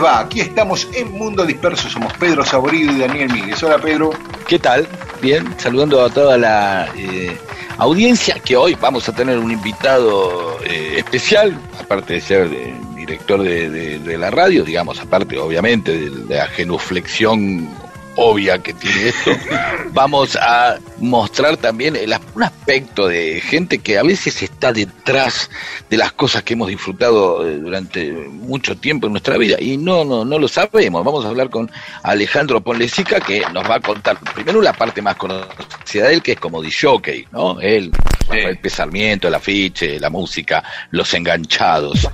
Les va? Aquí estamos en Mundo Disperso, somos Pedro Saborido y Daniel Míguez. Hola Pedro. ¿Qué tal? Bien, saludando a toda la eh, audiencia que hoy vamos a tener un invitado eh, especial, aparte de ser eh, director de, de- de la radio, digamos, aparte obviamente de, de la genuflexión obvia que tiene esto, vamos a mostrar también el un aspecto de gente que a veces está detrás de las cosas que hemos disfrutado eh, durante mucho tiempo en nuestra vida y no no no lo sabemos. Vamos a hablar con Alejandro Ponlecica que nos va a contar primero la parte más conocida de él que es como jockey, ¿no? Él el pesarmiento, el afiche, la música, los enganchados,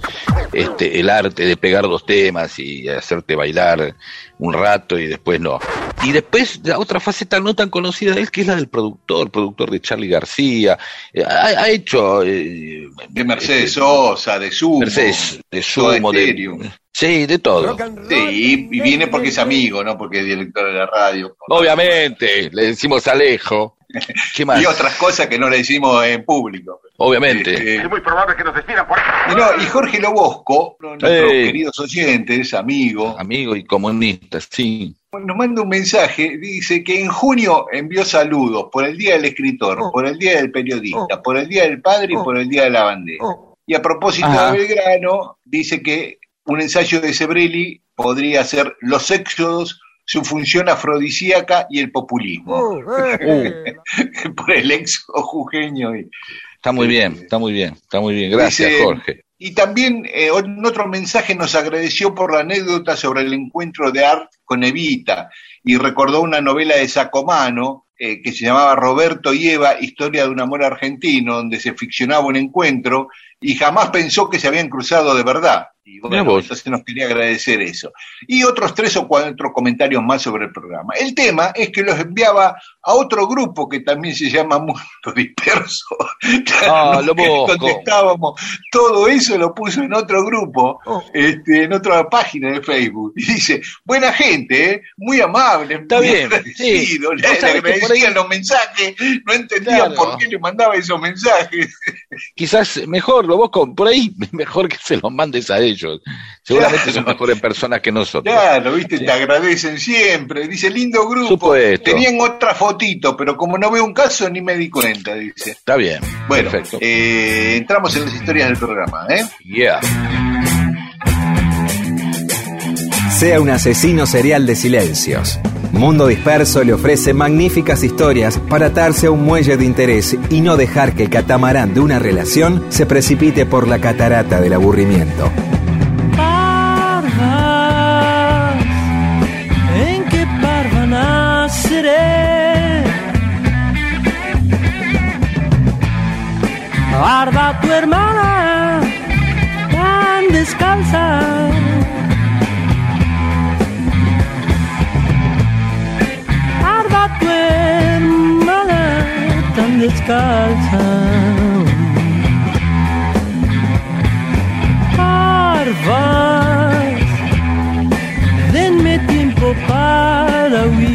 este el arte de pegar dos temas y hacerte bailar un rato y después no. Y después la otra faceta no tan conocida de él, que es la del productor, productor de Charlie García. Eh, ha, ha hecho... eh, De Mercedes este, Sosa, de Sumo. Mercedes, de Sumo, de... Sí, de todo. Sí, y, y viene porque es amigo, no porque es director de la radio. Obviamente, le decimos Alejo. ¿Qué más? Y otras cosas que no le decimos en público. Obviamente. Este, muy probable que nos despidan por y, no, y Jorge Lobosco, nuestros Ey. queridos oyentes, amigos, Amigo y comunista, sí. nos manda un mensaje, dice que en junio envió saludos por el Día del Escritor, por el Día del Periodista, por el Día del Padre y por el Día de la Bandera. Y a propósito Ajá. de Belgrano, dice que un ensayo de Sebrelli podría ser Los éxodos, su función afrodisíaca y el populismo. por el éxodo jujeño. Y, Está muy bien, está muy bien, está muy bien. Gracias, Dice- Jorge. y también eh, en otro mensaje nos agradeció por la anécdota sobre el encuentro de Art con Evita y recordó una novela de Sacomano eh, que se llamaba Roberto y Eva, Historia de un amor argentino, donde se ficcionaba un encuentro y jamás pensó que se habían cruzado de verdad. Y bueno, entonces nos quería agradecer eso. Y otros tres o cuatro comentarios más sobre el programa. El tema es que los enviaba a otro grupo que también se llama Mundo Disperso. Ah, No, lo contestábamos. Todo eso lo puso en otro grupo, este, en otra página de Facebook. Y dice, buena gente, ¿eh? muy amable, Está muy bien, agradecido. sí. Le, le ahí- agradecían los mensajes, no entendían Claro. por qué le mandaba esos mensajes. Quizás mejor, lo vos con- por ahí, mejor que se los mandes a ellos. Seguramente Claro. son mejores personas que nosotros. Claro, viste, Sí. te agradecen siempre. Dice, lindo grupo. Tenían otra fotito, pero como no veo un caso, ni me di cuenta, dice. Está bien. Bueno, Perfecto. eh, entramos en las historias del programa, ¿eh? Yeah. Sea un asesino serial de silencios. Mundo Disperso le ofrece magníficas historias para atarse a un muelle de interés y no dejar que el catamarán de una relación se precipite por la catarata del aburrimiento. Tan descalza. Parvas, denme tiempo para huir.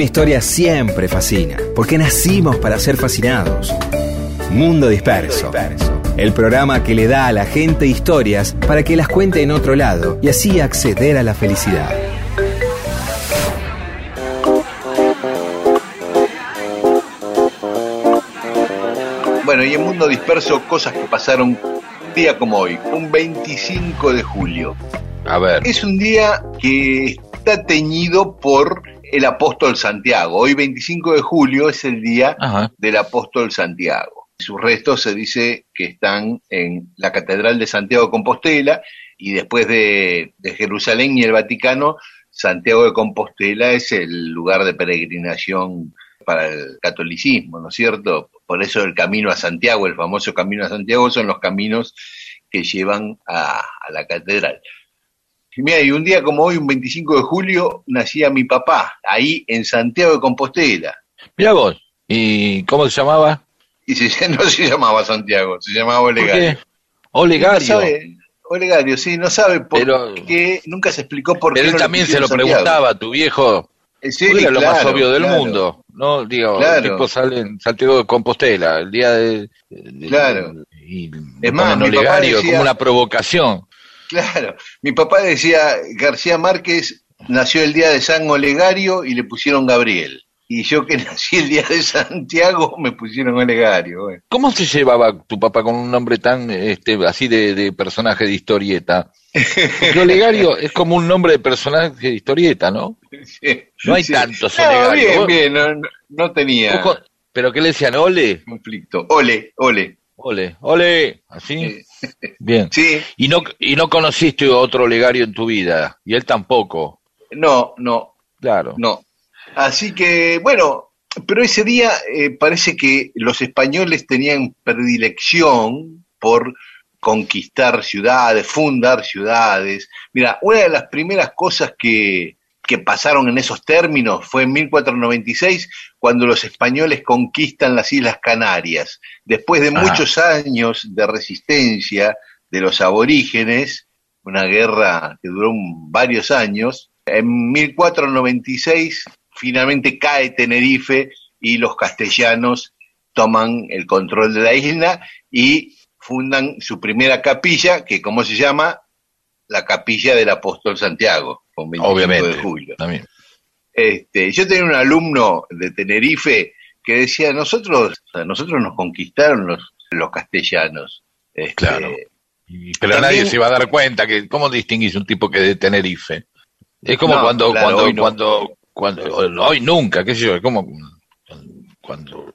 Una historia siempre fascina, porque nacimos para ser fascinados. Mundo Disperso. El programa que le da a la gente historias para que las cuente en otro lado y así acceder a la felicidad. Bueno, y en Mundo Disperso, cosas que pasaron un día como hoy, un 25 de julio. A ver. Es un día que está teñido por el apóstol Santiago. Hoy 25 de julio es el día Ajá. del apóstol Santiago. Sus restos se dice que están en la Catedral de Santiago de Compostela y después de, de Jerusalén y el Vaticano, Santiago de Compostela es el lugar de peregrinación para el catolicismo, ¿no es cierto? Por eso el camino a Santiago, el famoso camino a Santiago, son los caminos que llevan a, a la catedral. Y mira, y un día como hoy, un 25 de julio, nacía mi papá, ahí en Santiago de Compostela. Mira vos. ¿Y cómo se llamaba? Y se, no se llamaba Santiago, se llamaba ¿Por Olegario. qué? Olegario. No sabe, Olegario, sí, no sabe por Pero- qué, nunca se explicó por qué. Pero él no también se lo Santiago. preguntaba tu viejo. Eh, Sí, era lo más obvio del claro. mundo. No, digo, Claro. el tipo sale en Santiago de Compostela, el día de. de- Claro. Y Es más, mi papá Olegario decía- como una provocación. Claro, mi papá decía, García Márquez nació el día de San Olegario y le pusieron Gabriel. Y yo que nací el día de Santiago me pusieron Olegario. bueno. ¿Cómo se llevaba tu papá con un nombre tan este, así de, de personaje de historieta? Porque Olegario es como un nombre de personaje de historieta, ¿no? Sí, No hay sí. tantos No, Olegario. bien, bien, no, no- no tenía ¿Pero qué le decían? ¿Ole? conflicto. Ole, ole. Ole, ole, así. Bien. Sí, Y no, y no conociste otro Olegario en tu vida, y él tampoco, no, no, claro. no. Así que, bueno, pero ese día eh, parece que los españoles tenían predilección por conquistar ciudades, fundar ciudades. Mira, una de las primeras cosas que, que pasaron en esos términos fue en 1496, cuando los españoles conquistan las Islas Canarias. Después de Ajá. muchos años de resistencia de los aborígenes, una guerra que duró varios años, en 1496 finalmente cae Tenerife y los castellanos toman el control de la isla y fundan su primera capilla, que ¿cómo se llama? La capilla del apóstol Santiago, con 25 Obviamente. de julio. También. Este, yo tenía un alumno de Tenerife que decía, nosotros, sea, nosotros nos conquistaron los, los castellanos. Este, Claro. Pero También- nadie se va a dar cuenta que cómo distinguís un tipo que de Tenerife. Es como No, cuando, claro, cuando, hoy no. cuando, cuando, hoy nunca, qué sé yo, es como cuando,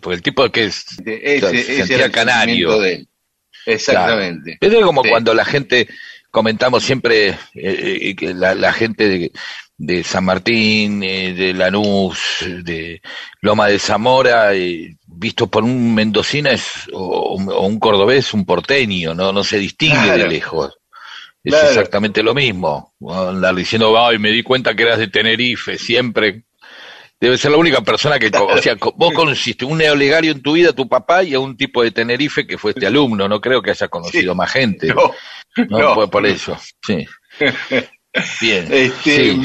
porque el tipo que es, ese, Claro, se sentía canario. sentimiento de él. Exactamente. Es como Sí. cuando la gente, comentamos siempre, eh, eh, que la, la gente de, de San Martín, eh, de Lanús, de Loma de Zamora, eh, visto por un mendocina es, o, o un cordobés, un porteño, no, no se distingue Claro. de lejos. Es Claro. exactamente lo mismo. Andar diciendo, ay, me di cuenta que eras de Tenerife, siempre. Debe ser la única persona que, o sea, vos conociste un neolegario en tu vida, tu papá, y a un tipo de Tenerife que fue este alumno. No creo que haya conocido Sí. más gente. No, No, no. fue por eso. Sí. Bien. Este, Sí.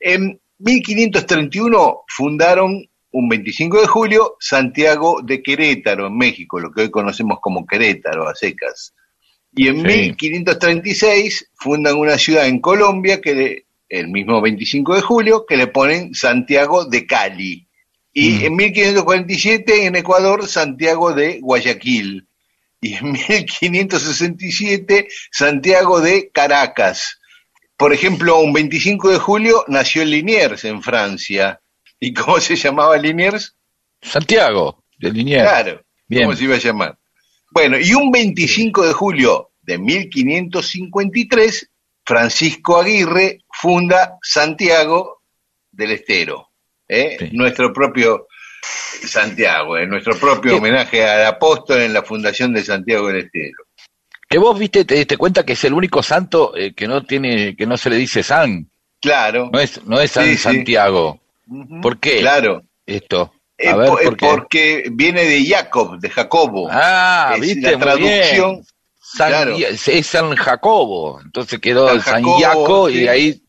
En 1531 fundaron un 25 de julio Santiago de Querétaro, en México, lo que hoy conocemos como Querétaro, a secas. Y en Sí. 1536 fundan una ciudad en Colombia, que le- el mismo 25 de julio, que le ponen Santiago de Cali. Y Mm. en 1547 en Ecuador, Santiago de Guayaquil. Y en 1567, Santiago de Caracas. Por ejemplo, un 25 de julio nació Liniers, en Francia. ¿Y cómo se llamaba Liniers? Santiago, de Liniers. Claro, Bien. ¿cómo se iba a llamar? Bueno, y un 25 de julio de 1553, Francisco Aguirre funda Santiago del Estero, ¿eh? Sí. nuestro propio Santiago, ¿eh? nuestro propio homenaje al apóstol en la fundación de Santiago del Estero. Que vos viste, te diste cuenta que es el único santo eh, que no tiene, que no se le dice San. Claro. No es, no es San Sí, sí. Santiago. ¿Por qué? Claro. Esto. Eh, A ver, po- ¿por qué? porque viene de Jacob, de Jacobo. Ah, Es viste, la muy traducción, bien. San, claro. es San Jacobo, entonces quedó San San, Jacobo, Jaco y sí. de ahí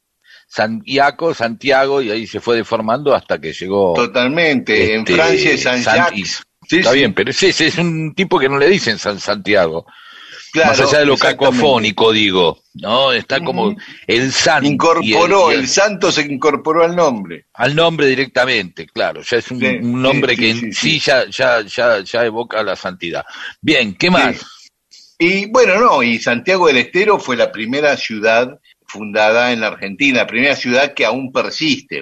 Santiago, Santiago, y ahí se fue deformando hasta que llegó. Totalmente. en este, Francia es San Santis. Sí, Está sí. bien, pero es un tipo que no le dicen San Santiago. Claro, Más allá de lo cacofónico, digo, ¿no? Está como el San. Incorporó, el- santo se incorporó al nombre. al nombre directamente, claro, ya es un, Sí, un nombre sí, que sí, en sí, sí, Ya, ya, ya, ya evoca la santidad. Bien, ¿qué más? Y bueno, no, y Santiago del Estero fue la primera ciudad fundada en la Argentina, la primera ciudad que aún persiste.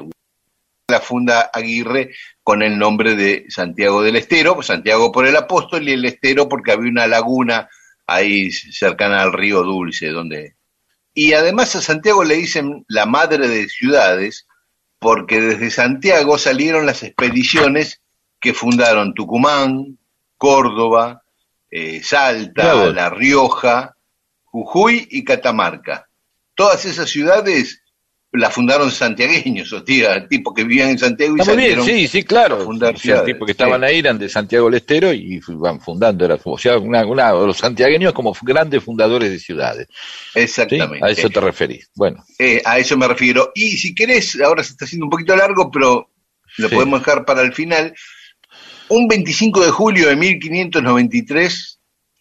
La funda Aguirre con el nombre de Santiago del Estero, Santiago por el apóstol y el Estero porque había una laguna ahí cercana al río Dulce, donde... Y además a Santiago le dicen la madre de ciudades porque desde Santiago salieron las expediciones que fundaron Tucumán, Córdoba, eh, Salta. La Rioja, Jujuy y Catamarca. Todas esas ciudades las fundaron santiagueños, o sea, tipos que vivían en Santiago y Está muy bien, sí, sí, claro. fundar ciudades, tipos que estaban sí. ahí eran de Santiago del Estero y van fundando, era, o sea, una, una- los santiagueños como grandes fundadores de ciudades. ¿sí? Exactamente. A eso te referís. Bueno, Eh, a eso me refiero. Y si querés, ahora se está haciendo un poquito largo, pero lo Sí. podemos dejar para el final. Un 25 de julio de 1593,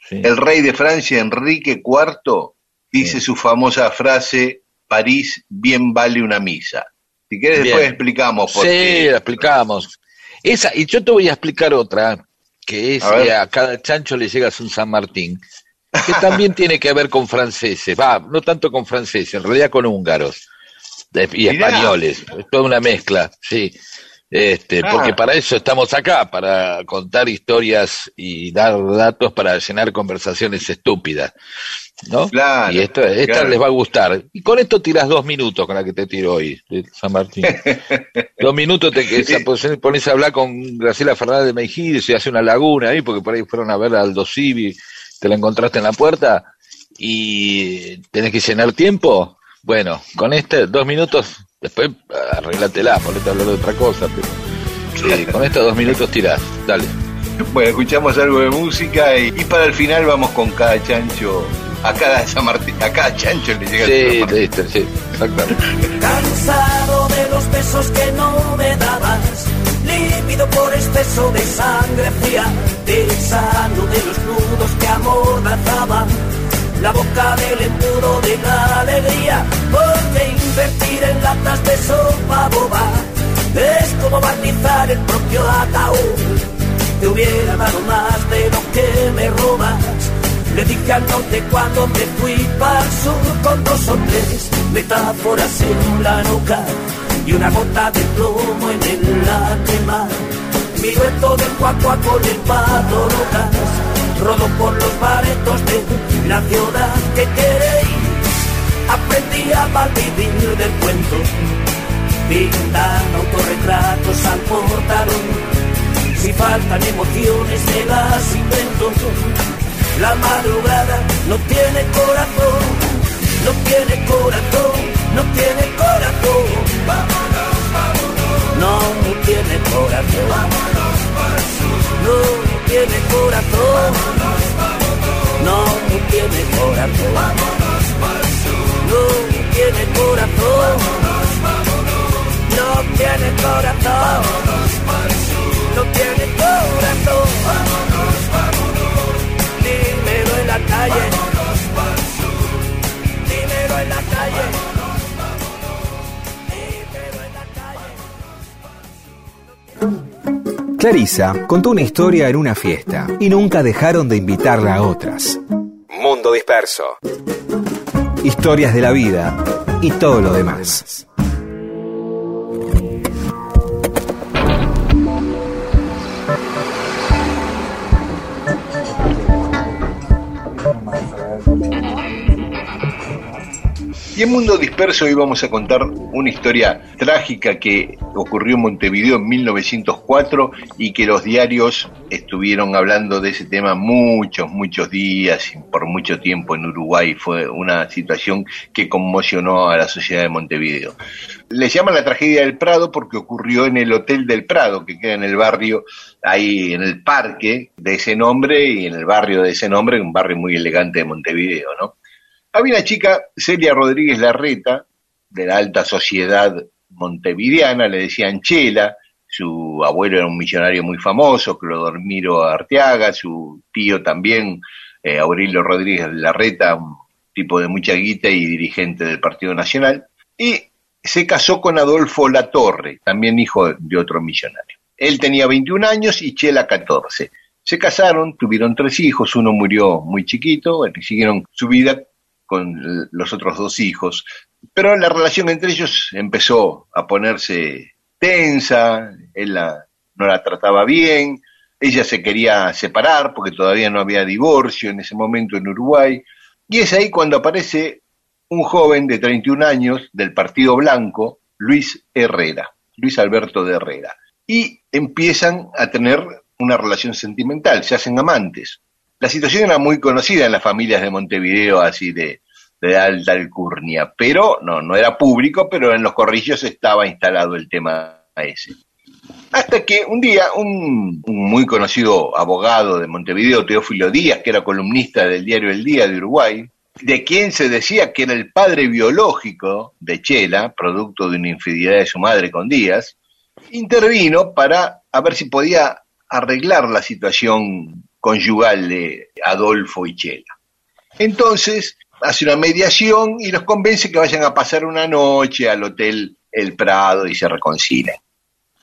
sí. el rey de Francia, Enrique IV, dice Sí. su famosa frase, París bien vale una misa. Si Bien. después explicamos por Sí, qué. la explicamos. Esa, y yo te voy a explicar otra, que es A que a cada chancho le llegas un San Martín, que también tiene que ver con franceses, va, no tanto con franceses, en realidad con húngaros y españoles, es toda una mezcla, sí. Este, Ah. porque para eso estamos acá, para contar historias y dar datos para llenar conversaciones estúpidas, ¿no? Claro, y esto, esta claro. les va a gustar. Y con esto tiras dos minutos con la que te tiro hoy, San Martín. Dos minutos te que Sí. pones, pones a hablar con Graciela Fernández de Mejía y se hace una laguna ahí, porque por ahí fueron a ver a Aldo Civi, te la encontraste en la puerta y tenés que llenar tiempo. Bueno, con este dos minutos, después arreglatela, ponete a hablar de otra cosa, pero eh, con estos dos minutos tirás, dale. Bueno, escuchamos algo de música y, y para el final vamos con cada chancho, a cada San Martín, a cada chancho le llega Sí, Martín. listo, sí, exactamente. Cansado de los besos que no me dabas, lívido por exceso de sangre fría, sano de los nudos que amordazaban, la boca del embudo de la alegría, porque invertir en latas de sopa boba es como barnizar el propio ataúd. Te hubiera dado más de lo que me robas. Le dije al norte cuando me fui para el sur con dos o tres metáforas en la nuca y una gota de plomo en el lágrima. Mi dueto del cuacua con el pato locas, rodo por los baretos de la ciudad que queréis. Aprendí a malvivir del cuento, pintan autorretratos al portalón. Si faltan emociones me las invento. La madrugada no tiene corazón, no tiene corazón, no tiene corazón. Vámonos, vámonos. No tiene corazón. Vámonos No tiene corazón. No tiene corazón. No tiene corazón. No tiene corazón. No tiene corazón. Dímelo en la calle. Dímelo en la calle. Dímelo en la calle. Clarisa contó una historia en una fiesta y nunca dejaron de invitarla a otras. Mundo disperso. Historias de la vida y todo lo demás. Y en Mundo Disperso hoy vamos a contar una historia trágica que ocurrió en Montevideo en 1904 y que los diarios estuvieron hablando de ese tema muchos, muchos días y por mucho tiempo en Uruguay. Fue una situación que conmocionó a la sociedad de Montevideo. Le llaman la tragedia del Prado porque ocurrió en el Hotel del Prado, que queda en el barrio, ahí en el parque de ese nombre y en el barrio de ese nombre, un barrio muy elegante de Montevideo, ¿no? Había una chica, Celia Rodríguez Larreta, de la alta sociedad montevideana, le decían Chela, su abuelo era un millonario muy famoso, Clodormiro Arteaga, su tío también, eh, Aurelio Rodríguez Larreta, un tipo de mucha guita y dirigente del Partido Nacional, y se casó con Adolfo Latorre, también hijo de otro millonario. Él tenía 21 años y Chela 14. Se casaron, tuvieron tres hijos, uno murió muy chiquito, siguieron su vida con los otros dos hijos. Pero la relación entre ellos empezó a ponerse tensa, él no la trataba bien, ella se quería separar porque todavía no había divorcio en ese momento en Uruguay, y es ahí cuando aparece un joven de 31 años del Partido Blanco, Luis Herrera, Luis Alberto de Herrera, y empiezan a tener una relación sentimental, se hacen amantes. La situación era muy conocida en las familias de Montevideo, así de, alta alcurnia, pero no, era público, pero en los corrillos estaba instalado el tema ese. Hasta que un día un, muy conocido abogado de Montevideo, Teófilo Díaz, que era columnista del diario El Día de Uruguay, de quien se decía que era el padre biológico de Chela, producto de una infidelidad de su madre con Díaz, intervino para ver si podía arreglar la situación conyugal de Adolfo y Chela. Entonces hace una mediación y los convence que vayan a pasar una noche al hotel El Prado y se reconcilian.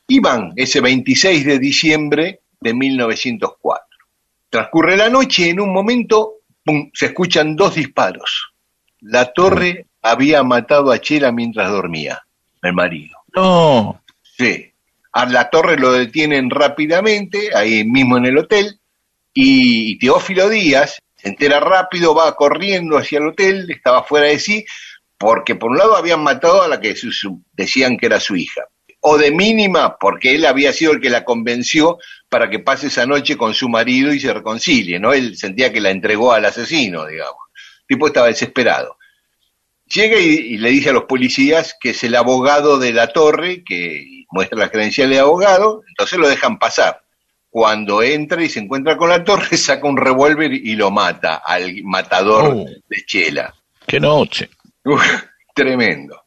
Y van ese 26 de diciembre de 1904. Transcurre la noche y en un momento pum, se escuchan dos disparos. La torre había matado a Chela mientras dormía, el marido. No. Sí. A la torre lo detienen rápidamente, ahí mismo en el hotel, y Teófilo Díaz se entera rápido, va corriendo hacia el hotel, estaba fuera de sí, porque por un lado habían matado a la que decían que era su hija, o de mínima, porque él había sido el que la convenció para que pase esa noche con su marido y se reconcilie, ¿no? Él sentía que la entregó al asesino, digamos. El tipo estaba desesperado. Llega y, y, le dice a los policías que es el abogado de la torre, que muestra las credenciales de abogado, entonces lo dejan pasar. Cuando entra y se encuentra con la torre, saca un revólver y lo mata al matador Oh. de Chela. Qué noche. Uf, tremendo.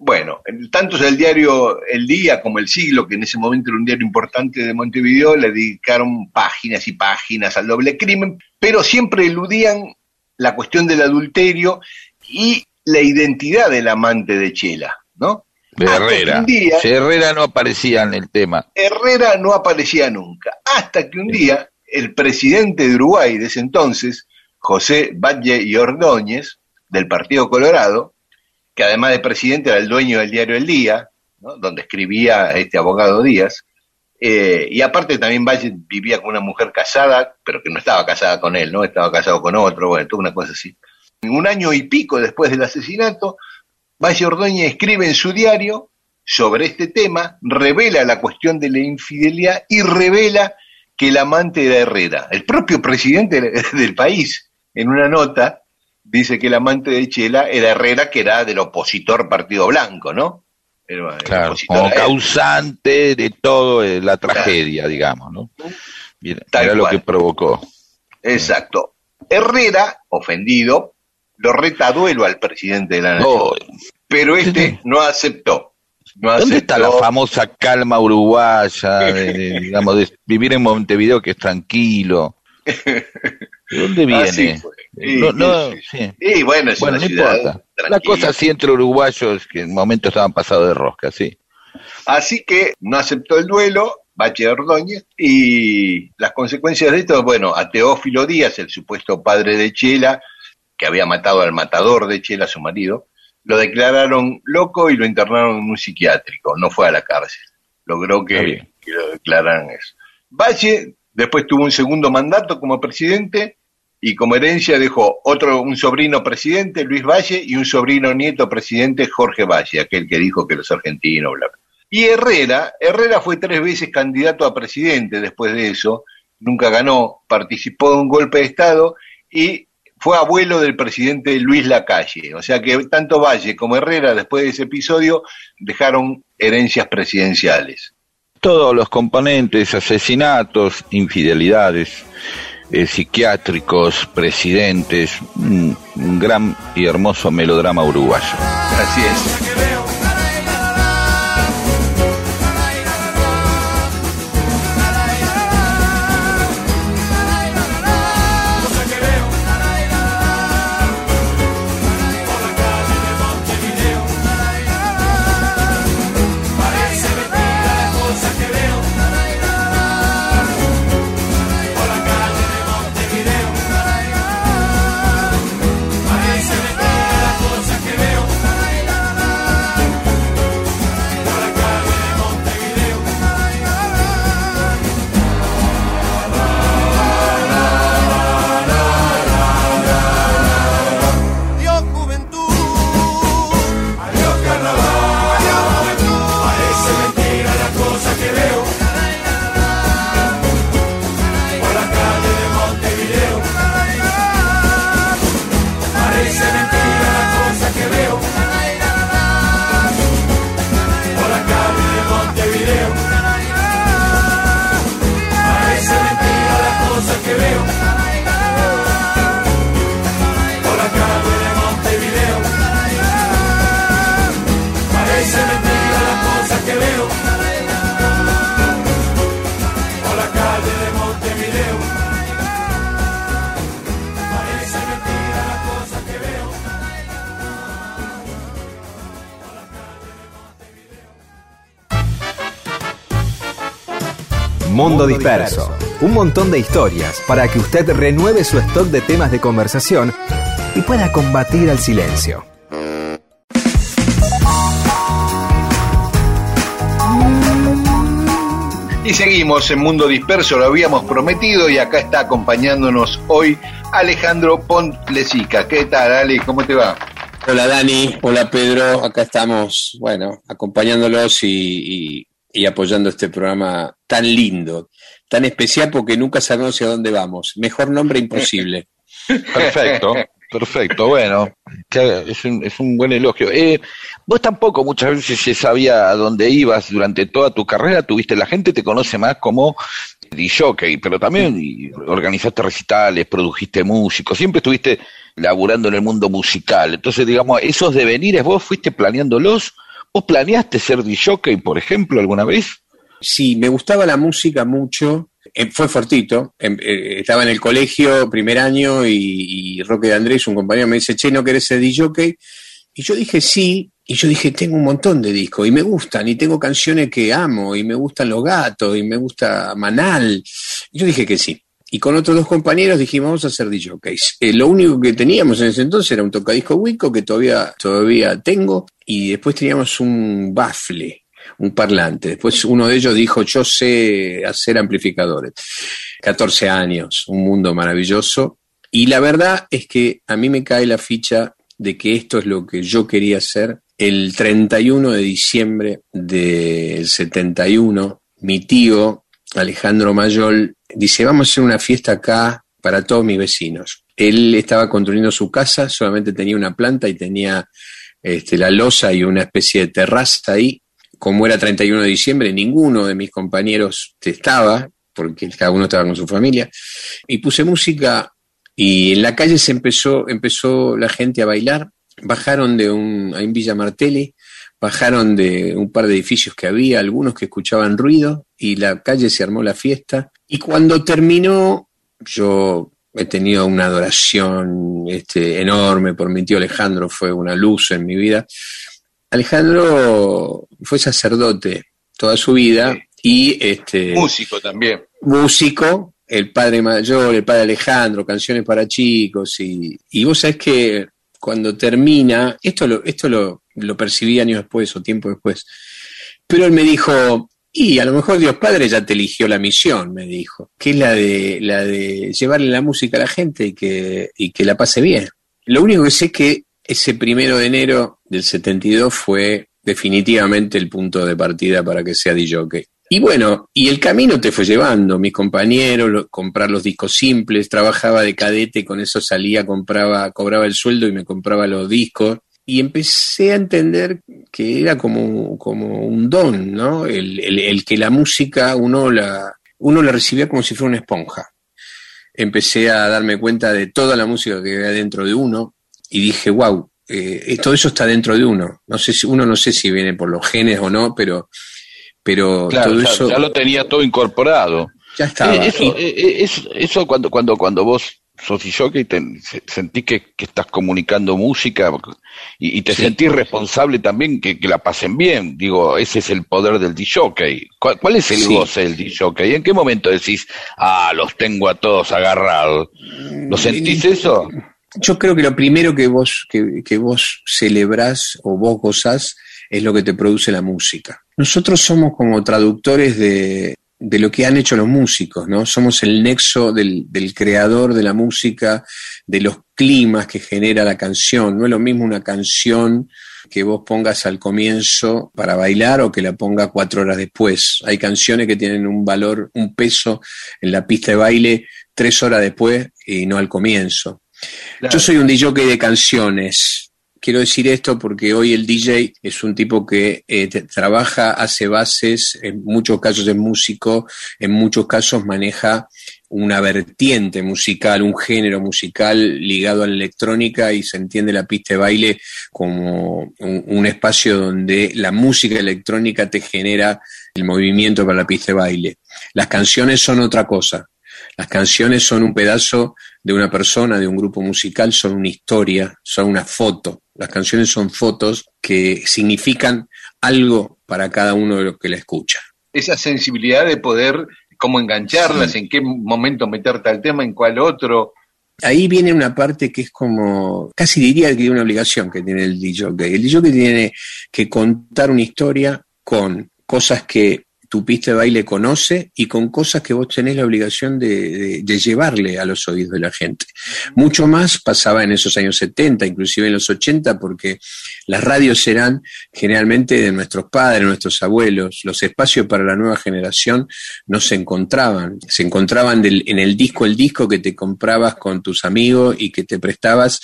Bueno, tanto el diario El Día como El Siglo, que en ese momento era un diario importante de Montevideo, le dedicaron páginas y páginas al doble crimen, pero siempre eludían la cuestión del adulterio y la identidad del amante de Chela, ¿no? De Herrera. un día- Si Herrera no aparecía en el tema. Herrera no aparecía nunca, hasta que un día el presidente de Uruguay de ese entonces, José Valle y Ordóñez, del Partido Colorado, que además de presidente era el dueño del diario El Día, ¿no? donde escribía este abogado Díaz, eh, y aparte también Valle vivía con una mujer casada, pero que no estaba casada con él, ¿no? Estaba casado con otro, bueno, toda una cosa así. Un año y pico después del asesinato, Valle Ordóñez escribe en su diario sobre este tema, revela la cuestión de la infidelidad y revela que el amante era Herrera. El propio presidente del país, en una nota, dice que el amante de Chela era Herrera, que era del opositor Partido Blanco, ¿no? El Claro, como causante de todo eh, la tragedia, digamos, ¿no? Mira, era lo que provocó. Exacto. Herrera, ofendido, lo reta a duelo al presidente de la nación, Oh, pero este no aceptó. No ¿Dónde está la famosa calma uruguaya, de- de, digamos, de vivir en Montevideo que es tranquilo? ¿De dónde viene? fue. Sí, No, no, sí, sí. Y bueno, es Bueno, una no ciudad importa. La cosa así entre uruguayos que en momento estaban pasados de rosca, sí. Así que no aceptó el duelo, Bache Ordóñez, y las consecuencias de esto, bueno, a Teófilo Díaz, el supuesto padre de Chela, que había matado al matador de Chela, su marido, lo declararon loco y lo internaron en un psiquiátrico, no fue a la cárcel. Logró que lo declararan eso. Valle después tuvo un segundo mandato como presidente y como herencia dejó otro, un sobrino presidente, Luis Valle, y un sobrino nieto presidente, Jorge Valle, aquel que dijo que los argentinos, bla, bla. Y Herrera, Herrera fue tres veces candidato a presidente después de eso, nunca ganó, participó de un golpe de Estado y fue abuelo del presidente Luis Lacalle. O sea que tanto Valle como Herrera, después de ese episodio, dejaron herencias presidenciales. Todos los componentes, asesinatos, infidelidades, eh, psiquiátricos, presidentes, un, un gran y hermoso melodrama uruguayo. Así es. Un montón de historias para que usted renueve su stock de temas de conversación y pueda combatir al silencio. Y seguimos en Mundo Disperso, lo habíamos prometido y acá está acompañándonos hoy Alejandro Pontlesica. ¿Qué tal, Ale? ¿Cómo te va? Hola Dani, hola Pedro, acá estamos, bueno, acompañándolos y, y- y apoyando este programa tan lindo, tan especial porque nunca sabemos hacia dónde vamos. Mejor nombre imposible. Perfecto, perfecto. Bueno, es un, es un buen elogio. Eh, vos tampoco muchas veces se sabía a dónde ibas durante toda tu carrera. Tuviste la gente te conoce más como jockey, pero también organizaste recitales, produjiste músicos, siempre estuviste laburando en el mundo musical. Entonces, digamos, esos devenires vos fuiste planeándolos. ¿Vos planeaste ser jockey, por ejemplo, alguna vez? Sí, me gustaba la música mucho. Eh, fue fortito. Em- eh, estaba en el colegio, primer año, y, y Roque de Andrés, un compañero, me dice, che, ¿no querés ser DJ? Y yo dije sí, y yo dije, tengo un montón de discos, y me gustan, y tengo canciones que amo, y me gustan los gatos, y me gusta Manal. Y yo dije que sí. Y con otros dos compañeros dijimos, vamos a hacer DJs. Eh, lo único que teníamos en ese entonces era un tocadisco Wico, que todavía, todavía tengo, y después teníamos un bafle, un parlante. Después uno de ellos dijo, yo sé hacer amplificadores. 14 años, un mundo maravilloso. Y la verdad es que a mí me cae la ficha de que esto es lo que yo quería hacer. El 31 de diciembre del 71, mi tío Alejandro Mayol dice, vamos a hacer una fiesta acá para todos mis vecinos. Él estaba construyendo su casa, solamente tenía una planta y tenía este, la losa y una especie de terraza ahí. Como era 31 de diciembre, ninguno de mis compañeros estaba, porque cada uno estaba con su familia. Y puse música y en la calle se empezó, empezó la gente a bailar. Bajaron de un, en Villa Martelli, bajaron de un par de edificios que había, algunos que escuchaban ruido, y la calle se armó la fiesta. Y cuando terminó, yo he tenido una adoración este, enorme por mi tío Alejandro, fue una luz en mi vida. Alejandro fue sacerdote toda su vida y este, Músico también. músico, el padre mayor, el padre Alejandro, canciones para chicos, y, y vos sabés que cuando termina, esto lo, esto lo, lo percibí años después o tiempo después, pero él me dijo, y a lo mejor Dios Padre ya te eligió la misión, me dijo, que es la de, la de llevarle la música a la gente y que, y que la pase bien. Lo único que sé es que ese primero de enero del 72 fue definitivamente el punto de partida para que sea DJ. Y bueno, y el camino te fue llevando, mis compañeros, lo- comprar los discos simples, trabajaba de cadete, con eso salía, compraba, cobraba el sueldo y me compraba los discos. Y empecé a entender que era como, como un don, ¿no? El, el- el que la música uno la, uno la recibía como si fuera una esponja. empecé a darme cuenta de toda la música que había dentro de uno y dije, wow, eh, todo eso está dentro de uno. No sé si uno no sé si viene por los genes o no, pero pero Claro, todo ya, eso ya lo tenía todo incorporado. ya estaba. Eh, eso, eh, eh, eso, eso cuando, cuando, cuando vos sos y te, se- sentís que, que estás comunicando música y, y te Sí. sentís responsable también que, que la pasen bien. Digo, ese es el poder del DJ. ¿Cuál, cuál es el Sí. goce del DJ? ¿En qué momento decís, ah, los tengo a todos agarrados? ¿Lo Mm, sentís eso? Yo creo que lo primero que vos, que, que vos celebrás o vos gozás es lo que te produce la música. Nosotros somos como traductores de, de lo que han hecho los músicos, ¿no? Somos el nexo del, del creador de la música, de los climas que genera la canción. No es lo mismo una canción que vos pongas al comienzo para bailar o que la ponga cuatro horas después. Hay canciones que tienen un valor, un peso en la pista de baile tres horas después y no al comienzo. Yo soy un DJ de canciones. Quiero decir esto porque hoy el DJ es un tipo que eh, trabaja, hace bases, en muchos casos es músico, en muchos casos maneja una vertiente musical, un género musical ligado a la electrónica y se entiende la pista de baile como un espacio donde la música electrónica te genera el movimiento para la pista de baile. Las canciones son otra cosa. Las canciones son un pedazo de una persona, de un grupo musical, son una historia, son una foto. Las canciones son fotos que significan algo para cada uno de los que la escucha. Esa sensibilidad de poder, cómo engancharlas, en qué momento meterte al tema, en cuál otro. Ahí viene una parte que es como, casi diría que una obligación que tiene el DJ. El DJ tiene que contar una historia con cosas que tu pista de baile conoce y con cosas que vos tenés la obligación de, llevarle a los oídos de la gente. Mucho más pasaba en esos años 70, inclusive en los 80, porque las radios eran generalmente de nuestros padres, nuestros abuelos. Los espacios para la nueva generación no se encontraban. Se encontraban en el disco, el disco que te comprabas con tus amigos y que te prestabas.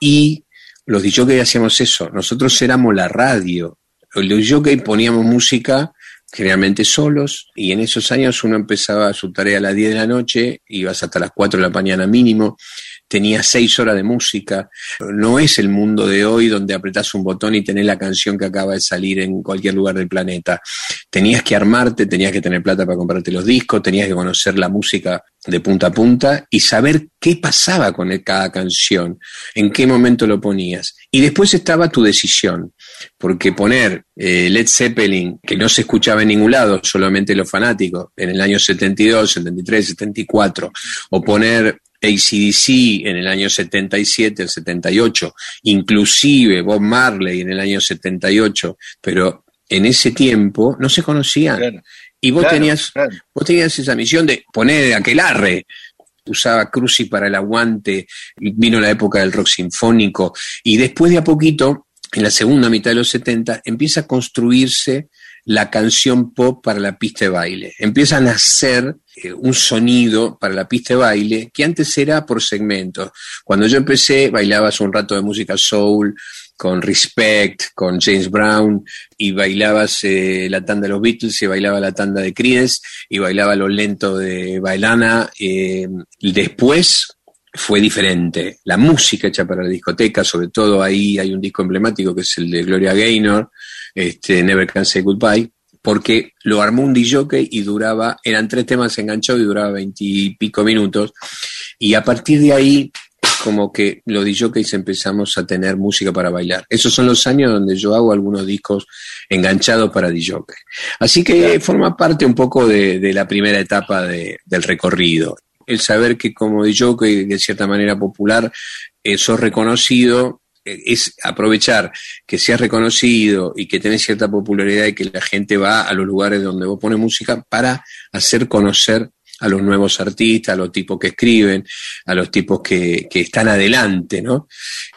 Y los que hacíamos eso. Nosotros éramos la radio. Los que poníamos música generalmente solos, y en esos años uno empezaba su tarea a las 10 de la noche, ibas hasta las 4 de la mañana mínimo, tenías 6 horas de música. No es el mundo de hoy donde apretás un botón y tenés la canción que acaba de salir en cualquier lugar del planeta. Tenías que armarte, tenías que tener plata para comprarte los discos, tenías que conocer la música de punta a punta y saber qué pasaba con cada canción, en qué momento lo ponías. Y después estaba tu decisión, porque poner eh, Led Zeppelin, que no se escuchaba en ningún lado, solamente los fanáticos, en el año 72, 73, 74, o poner ACDC en el año 77, el 78, inclusive Bob Marley en el año 78, pero en ese tiempo no se conocían. Claro. Y vos Claro, tenías claro. Vos tenías esa misión de poner aquel arre. Usaba Cruci para el aguante, vino la época del rock sinfónico, y después de a poquito, en la segunda mitad de los 70, empieza a construirse la canción pop para la pista de baile. Empieza a nacer eh, un sonido para la pista de baile que antes era por segmentos. Cuando yo empecé, bailabas un rato de música soul, con Respect, con James Brown, y bailabas eh, la tanda de los Beatles, y bailaba la tanda de Creedence, y bailaba lo lento de Bailana. eh, después fue diferente. La música hecha para la discoteca, sobre todo ahí hay un disco emblemático que es el de Gloria Gaynor, este, Never Can Say Goodbye, porque lo armó un DJ y duraba, eran tres temas enganchados y duraba veintipico minutos, y a partir de ahí como que los DJs empezamos a tener música para bailar. Esos son los años donde yo hago algunos discos enganchados para DJ. Así que forma parte un poco de, de la primera etapa de- del recorrido. El saber que como DJ, de cierta manera popular, eh, sos reconocido, es aprovechar que seas reconocido y que tenés cierta popularidad y que la gente va a los lugares donde vos pones música para hacer conocer a los nuevos artistas, a los tipos que escriben, a los tipos que, que están adelante, ¿no?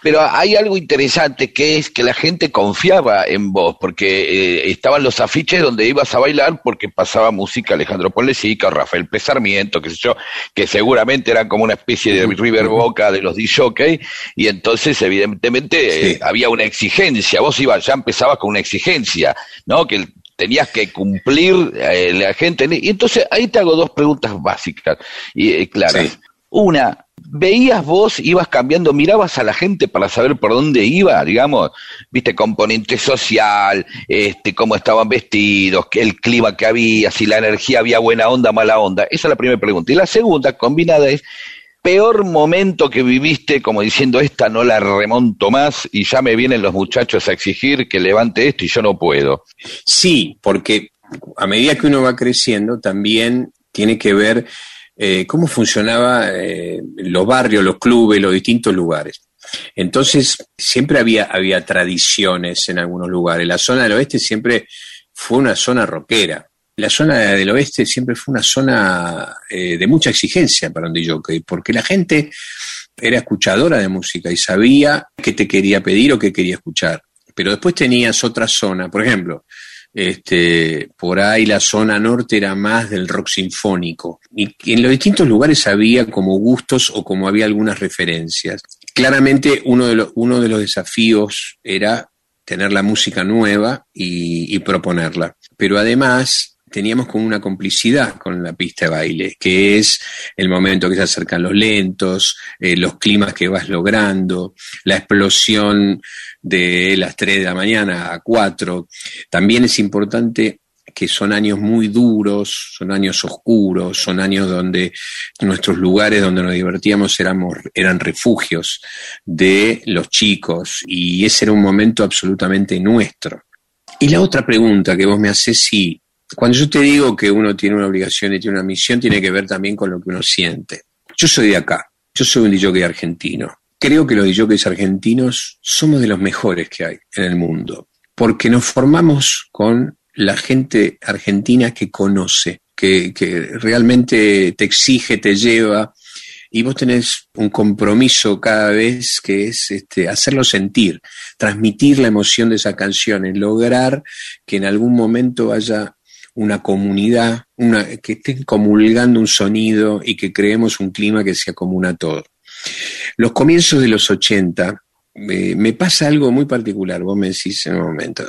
Pero hay algo interesante que es que la gente confiaba en vos, porque eh, estaban los afiches donde ibas a bailar porque pasaba música Alejandro Ponlecica o Rafael P. Sarmiento, qué sé yo, que seguramente eran como una especie de River Boca de los DJ, y entonces evidentemente eh, había una exigencia, vos ibas, ya empezabas con una exigencia, ¿no? Que tenías que cumplir eh, la gente, y entonces ahí te hago dos preguntas básicas y eh, claras. Sí. Una, veías vos, ibas cambiando, mirabas a la gente para saber por dónde iba, digamos, viste, componente social, este, cómo estaban vestidos, el clima que había, si la energía había buena onda, mala onda. Esa es la primera pregunta. Y la segunda, combinada, es peor momento que viviste, como diciendo, esta no la remonto más y ya me vienen los muchachos a exigir que levante esto y yo no puedo. Sí, porque a medida que uno va creciendo, también tiene que ver eh, cómo funcionaba eh, los barrios, los clubes, los distintos lugares. Entonces, siempre había, había tradiciones en algunos lugares. La zona del oeste siempre fue una zona rockera. La zona del oeste siempre fue una zona eh, de mucha exigencia para un DJ, porque la gente era escuchadora de música y sabía qué te quería pedir o qué quería escuchar. Pero después tenías otra zona, por ejemplo, este, por ahí la zona norte era más del rock sinfónico. Y en los distintos lugares había como gustos o como había algunas referencias. Claramente uno de los, uno de los desafíos era tener la música nueva y, y proponerla. Pero además teníamos como una complicidad con la pista de baile, que es el momento que se acercan los lentos, eh, los climas que vas logrando, la explosión de las 3 de la mañana a 4. También es importante que son años muy duros, son años oscuros, son años donde nuestros lugares donde nos divertíamos eran refugios de los chicos y ese era un momento absolutamente nuestro. Y la otra pregunta que vos me haces, sí, cuando yo te digo que uno tiene una obligación y tiene una misión, tiene que ver también con lo que uno siente. Yo soy de acá, yo soy un DJ argentino. Creo que los DJs argentinos somos de los mejores que hay en el mundo, porque nos formamos con la gente argentina que conoce, que, realmente te exige, te lleva, y vos tenés un compromiso cada vez que es este, hacerlo sentir, transmitir la emoción de esa canción, lograr que en algún momento haya una comunidad, una, que estén comulgando un sonido y que creemos un clima que sea común a todo. Los comienzos de los 80, me pasa algo muy particular, vos me decís en un momento.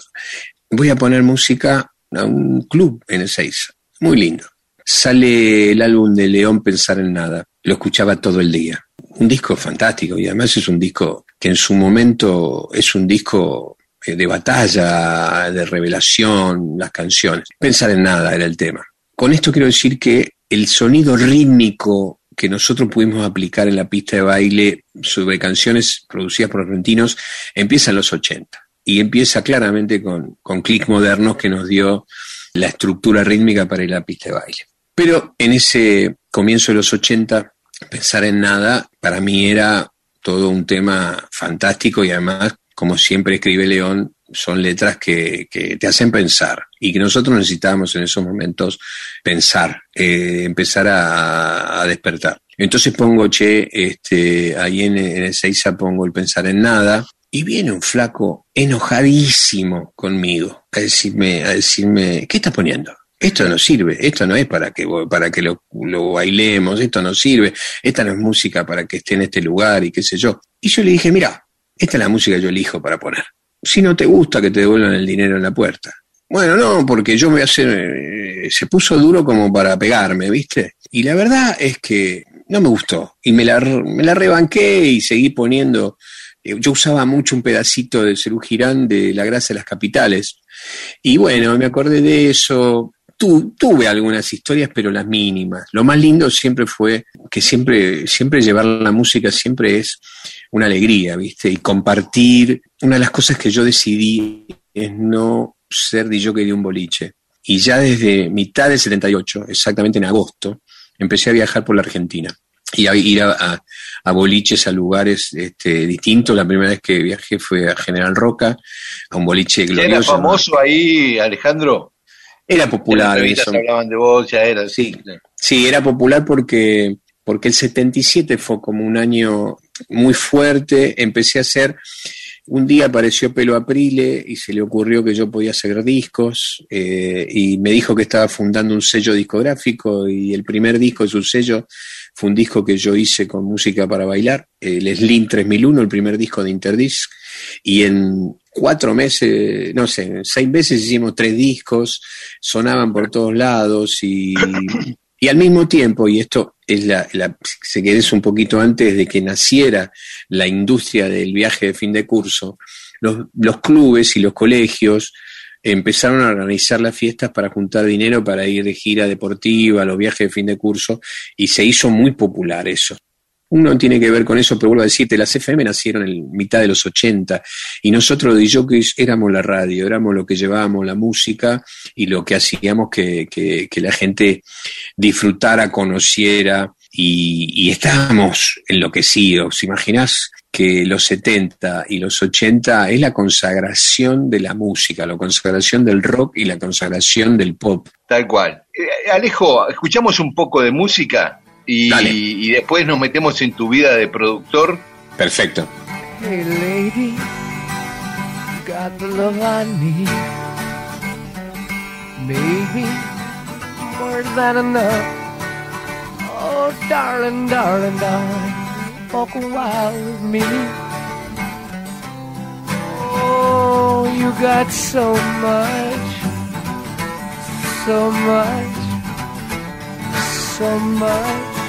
Voy a poner música a un club en Ezeiza, muy lindo. Sale el álbum de León Pensar en Nada, lo escuchaba todo el día. Un disco fantástico y además es un disco que en su momento es un disco eh, de batalla, de revelación, las canciones. Pensar en nada era el tema. Con esto quiero decir que el sonido rítmico que nosotros pudimos aplicar en la pista de baile sobre canciones producidas por argentinos empieza en los 80 y empieza claramente con, con clics modernos que nos dio la estructura rítmica para la pista de baile. Pero en ese comienzo de los 80, pensar en nada para mí era todo un tema fantástico y además, como siempre escribe León, son letras que, que, te hacen pensar y que nosotros necesitábamos en esos momentos pensar, eh, empezar a, despertar. Entonces pongo, che, este, ahí en, en Ezeiza pongo el pensar en nada y viene un flaco enojadísimo conmigo a decirme, a decirme, ¿qué estás poniendo? Esto no sirve, esto no es para que, para que lo, lo bailemos, esto no sirve, esta no es música para que esté en este lugar y qué sé yo. Y yo le dije, mira, esta es la música que yo elijo para poner si no te gusta que te devuelvan el dinero en la puerta. Bueno, no, porque yo me voy a hacer, eh, se puso duro como para pegarme, ¿viste? Y la verdad es que no me gustó. Y me la, me la rebanqué y seguí poniendo, eh, yo usaba mucho un pedacito de Cerú Girán de La Grasa de las Capitales. Y bueno, me acordé de eso. Tu, tuve algunas historias, pero las mínimas. Lo más lindo siempre fue que siempre, siempre llevar la música siempre es una alegría, ¿viste? Y compartir. Una de las cosas que yo decidí es no ser DJ de un boliche. Y ya desde mitad del 78, exactamente en agosto, empecé a viajar por la Argentina y a ir a, a, a boliches, a lugares este, distintos. La primera vez que viajé fue a General Roca, a un boliche glorioso. ¿Era famoso ahí, Alejandro? Era popular. Eso. hablaban de vos, ya era. Sí, sí, era popular porque, porque el 77 fue como un año muy fuerte. Empecé a hacer un día apareció Pelo Aprile y se le ocurrió que yo podía hacer discos eh, y me dijo que estaba fundando un sello discográfico y el primer disco de su sello fue un disco que yo hice con música para bailar, el Slim 3001, el primer disco de Interdisc, y en cuatro meses, no sé, seis meses hicimos tres discos, sonaban por todos lados y, Y al mismo tiempo, y esto es la, la se querés un poquito antes de que naciera la industria del viaje de fin de curso, los, los clubes y los colegios empezaron a organizar las fiestas para juntar dinero para ir de gira deportiva, los viajes de fin de curso, y se hizo muy popular eso. Uno tiene que ver con eso, pero vuelvo a decirte, las FM nacieron en mitad de los 80 y nosotros de jockeys éramos la radio, éramos lo que llevábamos la música y lo que hacíamos que, que, que la gente disfrutara, conociera y, y estábamos enloquecidos. ¿Imaginás que los 70 y los 80 es la consagración de la música, la consagración del rock y la consagración del pop? Tal cual. Eh, Alejo, escuchamos un poco de música y, Dale. y después nos metemos en tu vida de productor. Perfecto. Hey lady, got the love I need. Maybe more than enough. Oh, darling, darling, darling, walk a while with me. Oh, you got so much, so much, so much.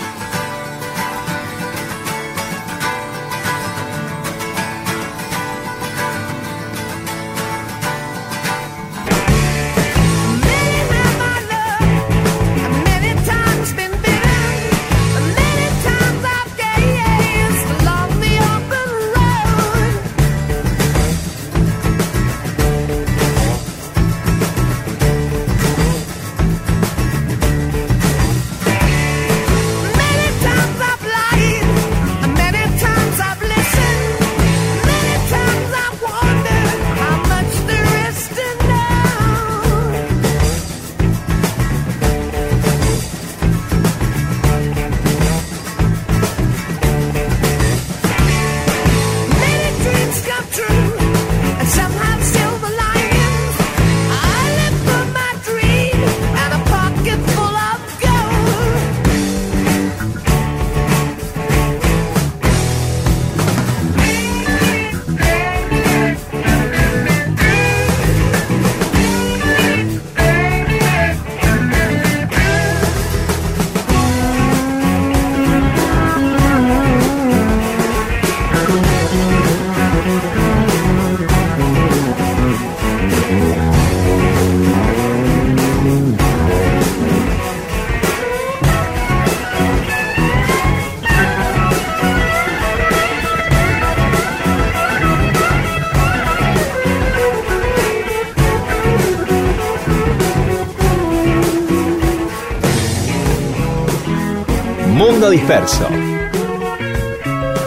Disperso.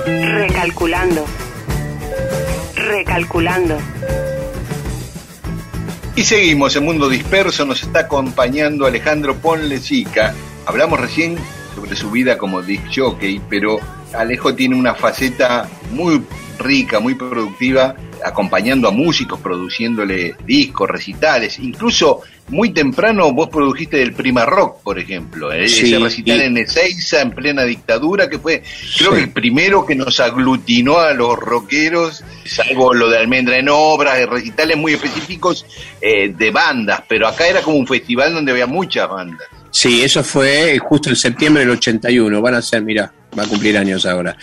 Recalculando. Recalculando. Y seguimos en Mundo Disperso, nos está acompañando Alejandro Ponlecica. Hablamos recién sobre su vida como disc jockey, pero Alejo tiene una faceta muy rica, muy productiva, acompañando a músicos, produciéndole discos, recitales. Incluso muy temprano vos produjiste el Prima Rock, por ejemplo, ¿eh? Sí, ese recital y- en Ezeiza, en plena dictadura, que fue creo Sí. que el primero que nos aglutinó a los rockeros, salvo lo de Almendra en Obras, de recitales muy específicos eh, de bandas, pero acá era como un festival donde había muchas bandas. Sí, eso fue justo en septiembre del 81. Van a ser, mira, va a cumplir años ahora.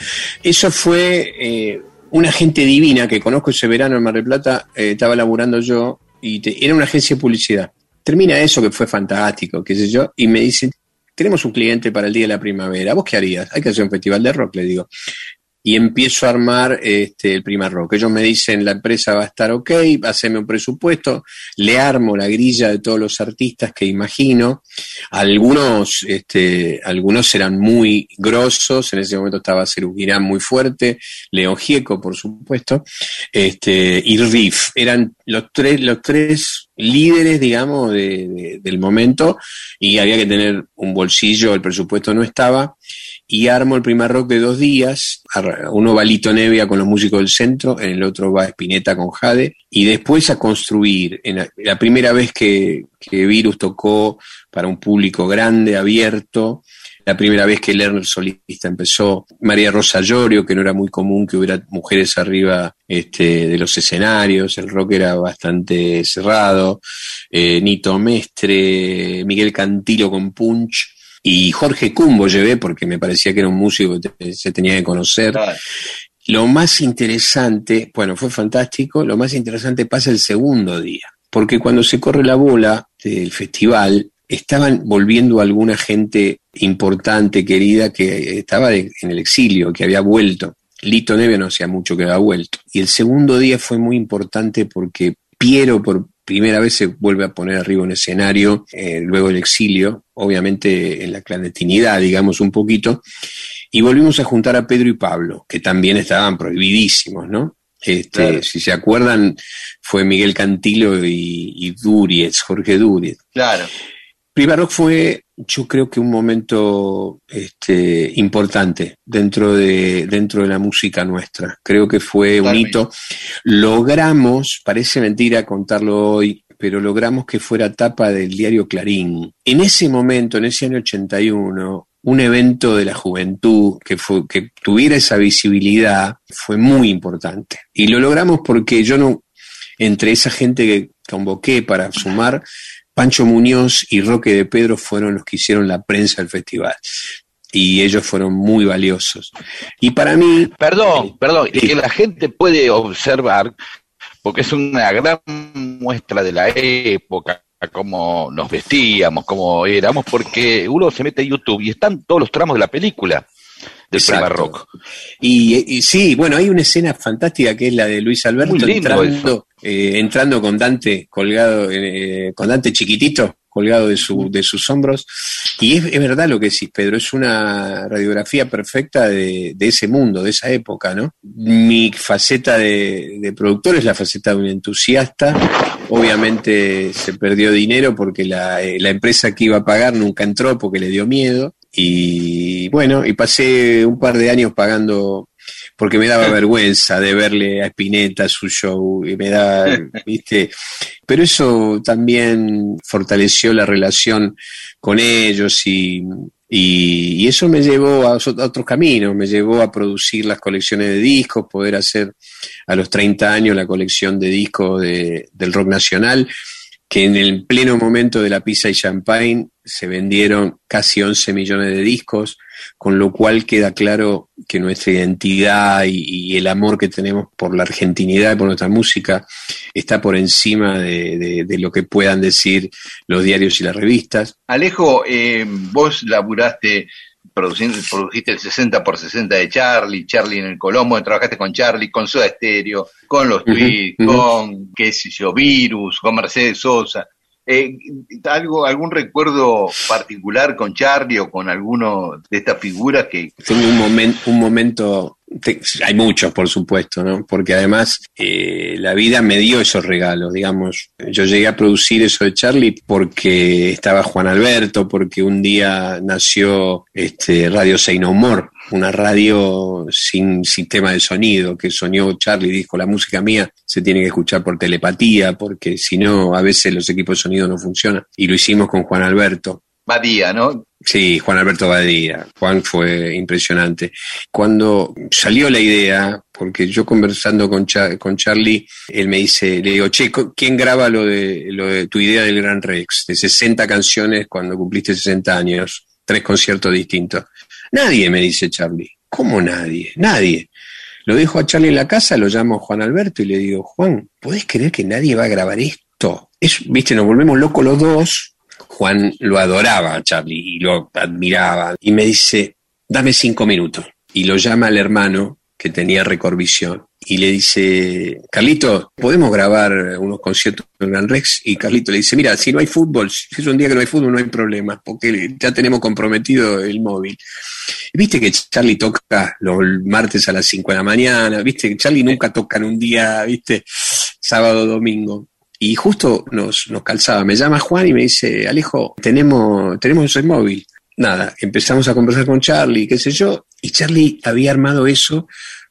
Eso fue eh, una gente divina que conozco ese verano en Mar del Plata. eh, estaba laburando yo y era una agencia de publicidad. Termina eso que fue fantástico, qué sé yo, y me dicen, tenemos un cliente para el día de la primavera. ¿Vos qué harías? Hay que hacer un festival de rock, le digo. Y empiezo a armar este, el Prima Rock. Ellos me dicen, la empresa va a estar ok, haceme un presupuesto, le armo la grilla de todos los artistas que imagino. Algunos, este, algunos eran muy grosos, en ese momento estaba Cerú Girán muy fuerte, León Gieco, por supuesto, este, y Riff. Eran los tres, los tres líderes, digamos, de- de- del momento, y había que tener un bolsillo, el presupuesto no estaba, y armo el primer rock de dos días, uno va Lito Nevia con los músicos del centro, en el otro va Spinetta con Jade, y después a construir, en la, la primera vez que, que Virus tocó para un público grande, abierto, la primera vez que Lerner solista empezó, María Rosa Llorio, que no era muy común que hubiera mujeres arriba este, de los escenarios, el rock era bastante cerrado, eh, Nito Mestre, Miguel Cantilo con Punch, Y Jorge Cumbo llevé porque me parecía que era un músico que te- se tenía que conocer. Claro. Lo más interesante, bueno, fue fantástico, lo más interesante pasa el segundo día, porque cuando se corre la bola del festival, estaban volviendo alguna gente importante, querida, que estaba de- en el exilio, que había vuelto. Lito Neve no hacía mucho que había vuelto. Y el segundo día fue muy importante porque Piero por primera vez se vuelve a poner arriba un escenario, eh, luego el exilio, obviamente en la clandestinidad, digamos un poquito, y volvimos a juntar a Pedro y Pablo, que también estaban prohibidísimos, ¿no? Este, Claro. Si se acuerdan, fue Miguel Cantilo y, y Duriez, Jorge Duriez. Claro. Prima Rock fue, yo creo que un momento este, importante dentro de, dentro de la música nuestra. Creo que fue un hito. Logramos, parece mentira contarlo hoy, pero logramos que fuera tapa del diario Clarín. En ese momento, en ese año 81, un evento de la juventud que, fue, que tuviera esa visibilidad fue muy importante. Y lo logramos porque yo no, entre esa gente que convoqué para sumar, Pancho Muñoz y Roque de Pedro fueron los que hicieron la prensa del festival. Y ellos fueron muy valiosos. Y para mí, Perdón, perdón, y Sí. que la gente puede observar, porque es una gran muestra de la época, cómo nos vestíamos, cómo éramos, porque uno se mete a YouTube y están todos los tramos de la película de Exacto. Rock. Y, y sí, bueno, hay una escena fantástica que es la de Luis Alberto entrando, eh, entrando con Dante colgado, eh, con Dante chiquitito, colgado de, su, de sus hombros. Y es, es verdad lo que decís, Pedro, es una radiografía perfecta de, de ese mundo, de esa época, ¿no? Mi faceta de, de productor es la faceta de un entusiasta. Obviamente se perdió dinero porque la, eh, la empresa que iba a pagar nunca entró porque le dio miedo. Y bueno, y pasé un par de años pagando porque me daba vergüenza de verle a Spinetta su show y me da, viste, pero eso también fortaleció la relación con ellos y, y, y eso me llevó a, a otros caminos, me llevó a producir las colecciones de discos, poder hacer a los 30 años la colección de discos de- del rock nacional, que en el pleno momento de la pizza y champagne se vendieron casi 11 millones de discos, con lo cual queda claro que nuestra identidad y, el amor que tenemos por la argentinidad y por nuestra música está por encima de, de- de lo que puedan decir los diarios y las revistas. Alejo, eh, vos laburaste, produciendo, produjiste el 60 por 60 de Charlie, Charlie en el Colombo, trabajaste con Charlie, con Soda Stereo, con los Ujú, Tweets, con, qué sé yo, Virus, con Mercedes Sosa. Eh, algo, ¿Algún recuerdo particular con Charlie o con alguno de estas figuras que... Tengo un, momen- un momento, hay muchos por supuesto, ¿no? Porque además eh, la vida me dio esos regalos, digamos. Yo llegué a producir eso de Charlie porque estaba Juan Alberto, porque un día nació este, Radio More, una radio sin sistema de sonido que soñó Charlie, dijo, la música mía se tiene que escuchar por telepatía, porque si no, a veces los equipos de sonido no funcionan. Y lo hicimos con Juan Alberto. Badía, ¿no? Sí, Juan Alberto Badía. Juan fue impresionante. Cuando salió la idea, porque yo conversando con, con Charlie, él me dice, le digo, che, ¿quién graba lo de, lo de tu idea del Gran Rex? De 60 canciones cuando cumpliste 60 años, tres conciertos distintos. Nadie, me dice Charlie. ¿Cómo nadie? Nadie. Lo dejo a Charlie en la casa, lo llamo a Juan Alberto y le digo, Juan, ¿podés creer que nadie va a grabar esto? Es, Viste, nos volvemos locos los dos. Juan lo adoraba a Charlie y lo admiraba. Y me dice, dame cinco minutos. Y lo llama al hermano que tenía Recorvisión y le dice, Carlito, ¿podemos grabar unos conciertos en Gran Rex? Y Carlito le dice, mira, si no hay fútbol, si es un día que no hay fútbol, no hay problema, porque ya tenemos comprometido el móvil. Viste que Charlie toca los martes a las 5 de la mañana, viste que Charlie nunca toca en un día, viste, sábado, domingo. Y justo nos, nos calzaba, me llama Juan y me dice, Alejo, tenemos, tenemos el móvil. Nada, empezamos a conversar con Charlie, qué sé yo, y Charlie había armado eso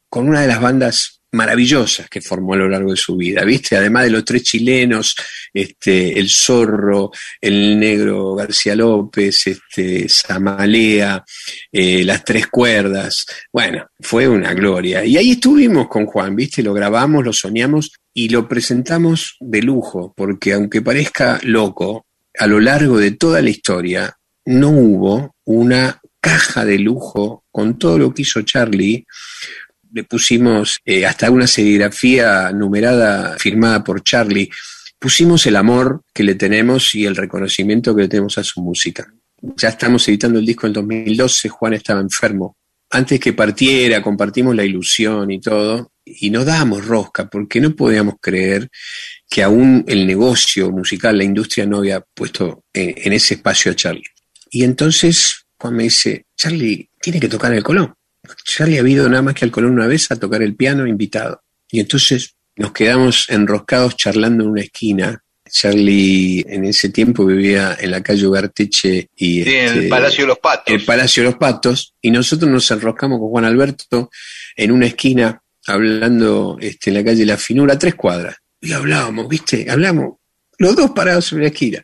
con una de las bandas maravillosas que formó a lo largo de su vida, ¿viste? Además de los tres chilenos, este, el Zorro, el negro García López, este, Samalea, eh, las tres cuerdas. Bueno, fue una gloria. Y ahí estuvimos con Juan, ¿viste? Lo grabamos, lo soñamos y lo presentamos de lujo, porque aunque parezca loco, a lo largo de toda la historia, no hubo una caja de lujo con todo lo que hizo Charlie. Le pusimos eh, hasta una serigrafía numerada firmada por Charlie. Pusimos el amor que le tenemos y el reconocimiento que le tenemos a su música. Ya estamos editando el disco en 2012, Juan estaba enfermo. Antes que partiera, compartimos la ilusión y todo, y nos dábamos rosca, porque no podíamos creer que aún el negocio musical, la industria no había puesto en, en ese espacio a Charlie. Y entonces Juan me dice, Charlie, tiene que tocar el Colón. Charlie ha ido nada más que al Colón una vez a tocar el piano invitado. Y entonces nos quedamos enroscados charlando en una esquina. Charlie en ese tiempo vivía en la calle Ugarteche y Sí, en este, el Palacio de los Patos. el Palacio de los Patos, y nosotros nos enroscamos con Juan Alberto en una esquina hablando este, en la calle La Finura, a tres cuadras. Y hablábamos, ¿viste? Hablamos, los dos parados sobre la esquina.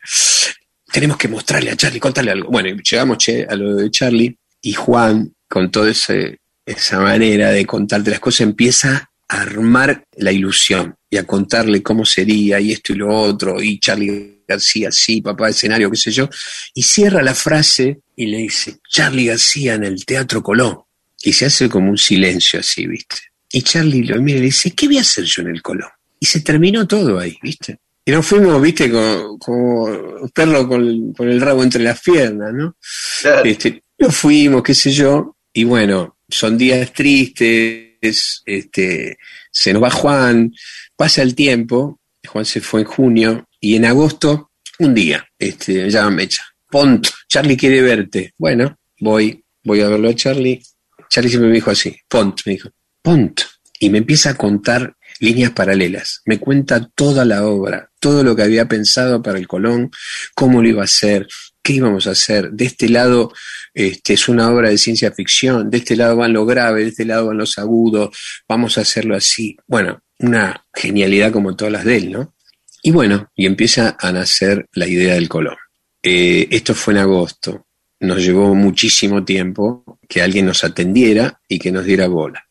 Tenemos que mostrarle a Charlie, contarle algo. Bueno, llegamos che, a lo de Charlie, y Juan, con toda esa manera de contarte las cosas, empieza a armar la ilusión y a contarle cómo sería y esto y lo otro, y Charlie García, sí, papá de escenario, qué sé yo, y cierra la frase y le dice, Charlie García en el Teatro Colón. Y se hace como un silencio así, ¿viste? Y Charlie lo mira y le dice, ¿qué voy a hacer yo en el Colón? Y se terminó todo ahí, ¿viste? Y nos fuimos, ¿viste? Como, como perro con el, con el rabo entre las piernas, ¿no? Claro. Este, nos fuimos, qué sé yo, y bueno, son días tristes, este, se nos va Juan, pasa el tiempo, Juan se fue en junio, y en agosto, un día, este, me llama Mecha, Pont, Charlie quiere verte. Bueno, voy, voy a verlo a Charlie. Charlie siempre me dijo así, Pont, me dijo, Pont, y me empieza a contar líneas paralelas, me cuenta toda la obra, todo lo que había pensado para el Colón, cómo lo iba a hacer, qué íbamos a hacer. De este lado este, es una obra de ciencia ficción, de este lado van lo grave, de este lado van los agudos, vamos a hacerlo así. Bueno, una genialidad como todas las de él, ¿no? Y bueno, y empieza a nacer la idea del Colón. Eh, esto fue en agosto, nos llevó muchísimo tiempo que alguien nos atendiera y que nos diera bola.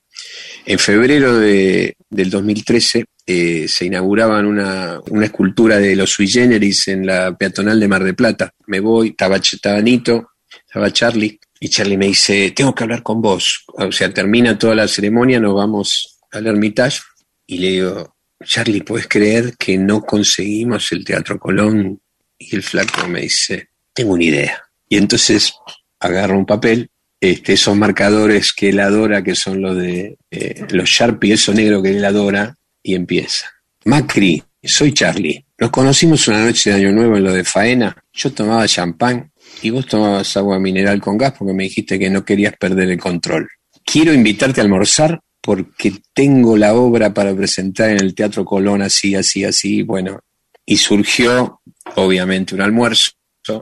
En febrero de, del 2013 eh, se inauguraban una, una escultura de los sui generis en la peatonal de Mar de Plata. Me voy, estaba, estaba estaba Charlie, y Charlie me dice, tengo que hablar con vos. O sea, termina toda la ceremonia, nos vamos al Hermitage, y le digo, Charlie, ¿puedes creer que no conseguimos el Teatro Colón? Y el flaco me dice, tengo una idea. Y entonces agarro un papel, este, esos marcadores que él adora, que son los de eh, los Sharpie, eso negro que él adora, y empieza. Macri, soy Charlie. Nos conocimos una noche de Año Nuevo en lo de Faena. Yo tomaba champán y vos tomabas agua mineral con gas porque me dijiste que no querías perder el control. Quiero invitarte a almorzar porque tengo la obra para presentar en el Teatro Colón así, así, así. Bueno, y surgió obviamente un almuerzo.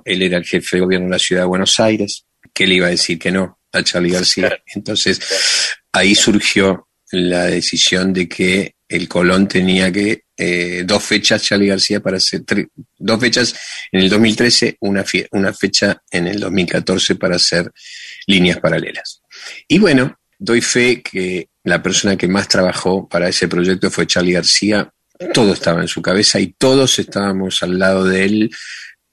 Él era el jefe de gobierno de la ciudad de Buenos Aires. Que le iba a decir que no a Charlie García? Entonces ahí surgió la decisión de que el Colón tenía que eh, dos fechas Charlie García para hacer dos fechas en el 2013, una, una fecha en el 2014 para hacer líneas paralelas. Y bueno, doy fe que la persona que más trabajó para ese proyecto fue Charlie García. Todo estaba en su cabeza y todos estábamos al lado de él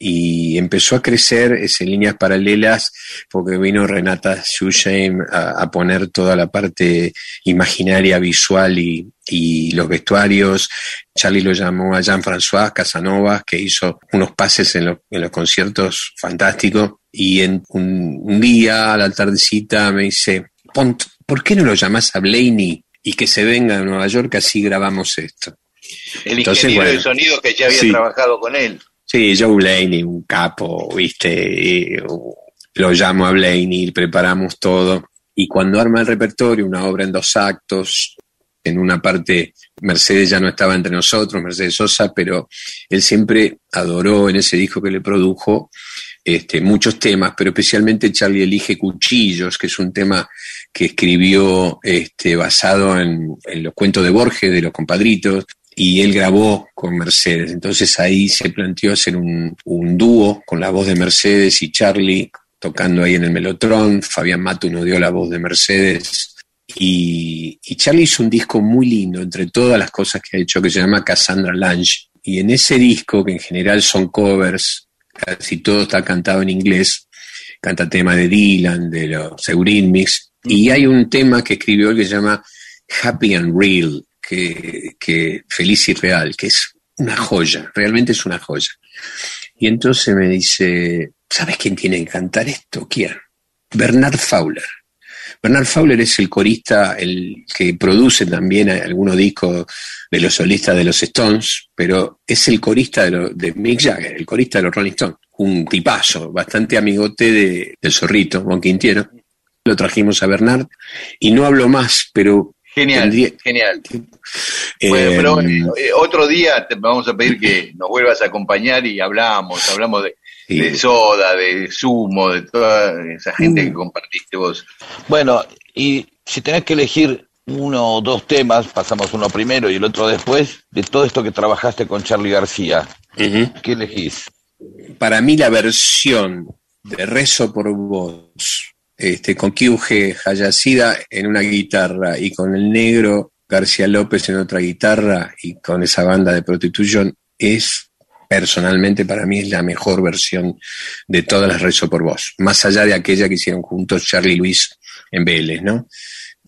y empezó a crecer ese líneas paralelas porque vino Renata Schusheim a, a poner toda la parte imaginaria, visual y, y los vestuarios. Charlie lo llamó a Jean-François Casanova, que hizo unos pases en, lo- en los conciertos fantásticos. Y en un, un día, a la tardecita, me dice, Pont, ¿por qué no lo llamás a Blaney y que se venga a Nueva York así grabamos esto? El Entonces, ingeniero bueno. de sonido que ya había Sí. trabajado con él. Sí, Joe Blaney, un capo, viste, lo llamo a Blaney, preparamos todo. Y cuando arma el repertorio, una obra en dos actos, en una parte Mercedes ya no estaba entre nosotros, Mercedes Sosa, pero él siempre adoró en ese disco que le produjo este, muchos temas, pero especialmente Charlie elige Cuchillos, que es un tema que escribió este, basado en los cuentos de Borges, de los compadritos, y él grabó con Mercedes. Entonces ahí se planteó hacer un, dúo con la voz de Mercedes y Charlie tocando ahí en el Melotron. Fabián Mato nos dio la voz de Mercedes. Y, y Charlie hizo un disco muy lindo entre todas las cosas que ha hecho que se llama Cassandra Lange. Y en ese disco, que en general son covers, casi todo está cantado en inglés, canta tema de Dylan, de los Eurythmics, y hay un tema que escribió él que se llama Happy and Real, que, feliz y real, que es una joya, realmente es una joya. Y entonces me dice, ¿sabes quién tiene que cantar esto? ¿Quién? Bernard Fowler. Bernard Fowler es el corista, el que produce también algunos discos de los solistas de los Stones, pero es el corista de Mick Jagger, el corista de los Rolling Stones. Un tipazo, bastante amigote de, del zorrito, Juan Quintiero. Lo trajimos a Bernard y no hablo más, pero Genial, Tendría- genial. eh, Bueno, pero bueno, eh, otro día te vamos a pedir que nos vuelvas a acompañar y hablamos, hablamos de, sí. de soda, de sumo, de toda esa gente Mm. que compartiste vos. Bueno, y si tenés que elegir uno o dos temas, pasamos uno primero y el otro después, de todo esto que trabajaste con Charlie García. ¿qué elegís? para mí la versión de Rezo por Vos, este, con Kyuge Hayasida en una guitarra y con el negro García López en otra guitarra y con esa banda de Prostitution, es personalmente para mí es la mejor versión de todas las Rezo por Vos, más allá de aquella que hicieron juntos Charlie Luis en Vélez, ¿no?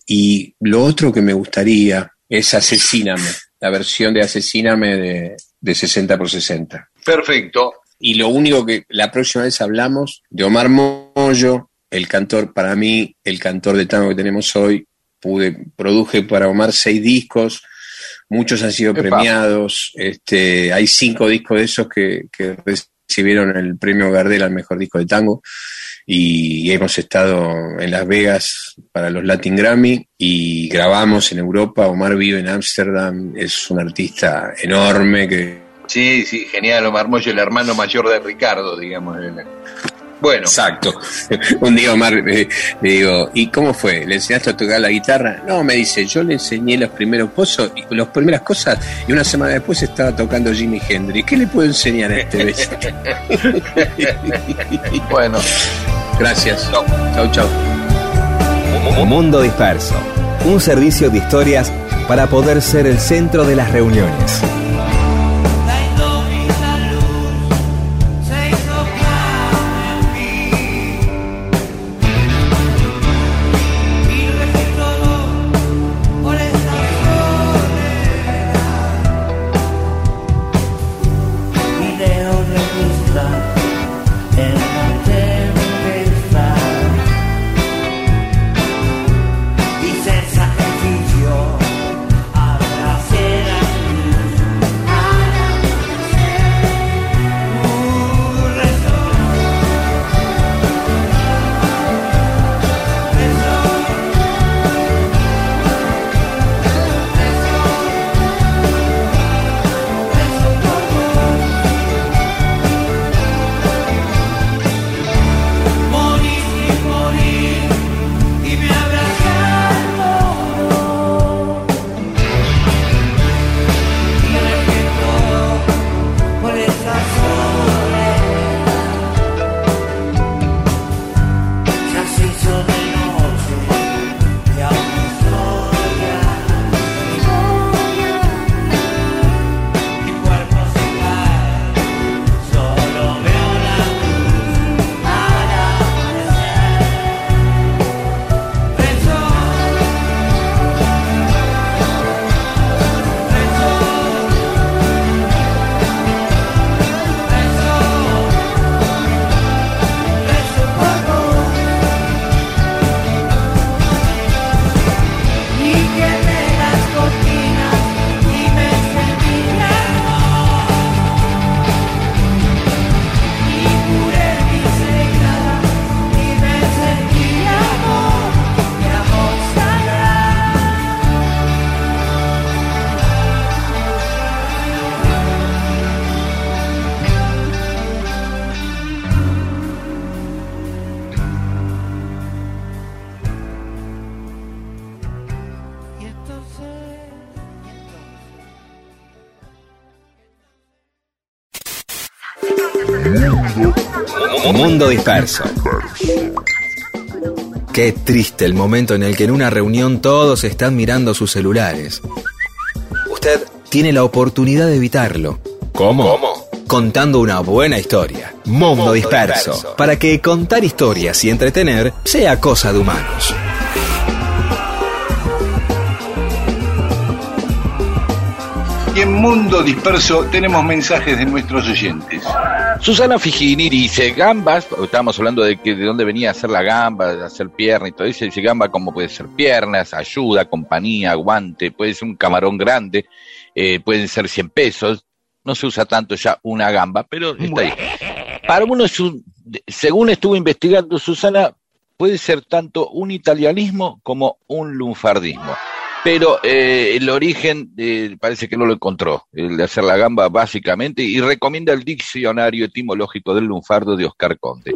Y lo otro que me gustaría es Asesíname, la versión de Asesíname de, de 60 por 60. Perfecto. Y lo único que la próxima vez hablamos de Omar Mollo, el cantor, para mí, el cantor de tango que tenemos hoy, pude, produje para Omar seis discos, muchos han sido Epa. premiados, este, hay cinco discos de esos que, que recibieron el premio Gardel al mejor disco de tango y hemos estado en Las Vegas para los Latin Grammy y grabamos en Europa, Omar vive en Ámsterdam, es un artista enorme que Sí, sí, genial, Omar Moyo, el hermano mayor de Ricardo, digamos. Bueno, Exacto. Un día Omar eh, le digo, ¿y cómo fue? ¿Le enseñaste a tocar la guitarra? No, me dice, yo le enseñé los primeros pozos y las primeras cosas y una semana después estaba tocando Jimi Hendrix. ¿Qué le puedo enseñar a este beso? Bueno, Gracias. Chau, chau. Mundo Disperso, un servicio de historias para poder ser el centro de las reuniones. Mundo Disperso. Qué triste el momento en el que en una reunión todos están mirando sus celulares. Usted tiene la oportunidad de evitarlo. ¿Cómo? contando una buena historia. Mundo disperso, para que contar historias y entretener sea cosa de humanos. Y en Mundo Disperso tenemos mensajes de nuestros oyentes. Susana Figini dice, gambas, estábamos hablando de que de dónde venía a hacer la gamba, de hacer pierna y todo eso, dice gamba como puede ser piernas, ayuda, compañía, guante, puede ser un camarón grande, eh, pueden ser 100 pesos, no se usa tanto ya una gamba, pero está ahí. Para uno, es un- según estuvo investigando Susana, puede ser tanto un italianismo como un lunfardismo. Pero eh, el origen eh, parece que no lo encontró, el de hacer la gamba básicamente, y recomienda el diccionario etimológico del lunfardo de Oscar Conte.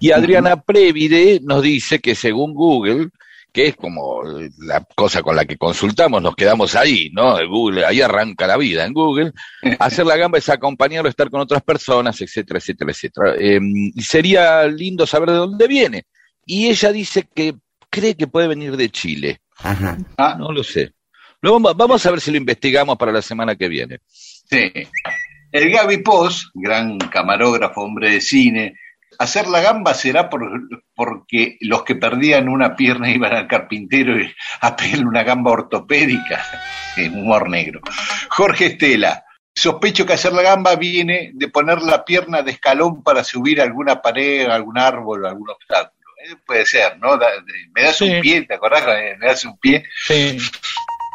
Y Adriana Previde nos dice que según Google, que es como la cosa con la que consultamos, nos quedamos ahí, ¿no? Google, ahí arranca la vida en Google. Hacer la gamba es acompañarlo, estar con otras personas, etcétera, etcétera, etcétera. Eh, y sería lindo saber de dónde viene. Y ella dice que cree que puede venir de Chile. Ajá. Ah, No lo sé. Lo vamos, a ver si lo investigamos para la semana que viene. sí. El Gaby Pos, gran camarógrafo, hombre de cine, hacer la gamba será por, porque los que perdían una pierna iban al carpintero y a pedirle una gamba ortopédica. Humor negro. Jorge Estela, sospecho que hacer la gamba viene de poner la pierna de escalón para subir a alguna pared, algún árbol, algún obstáculo. Puede ser, ¿no? Me das Sí. un pie, ¿te acordás? Eh, Me das un pie.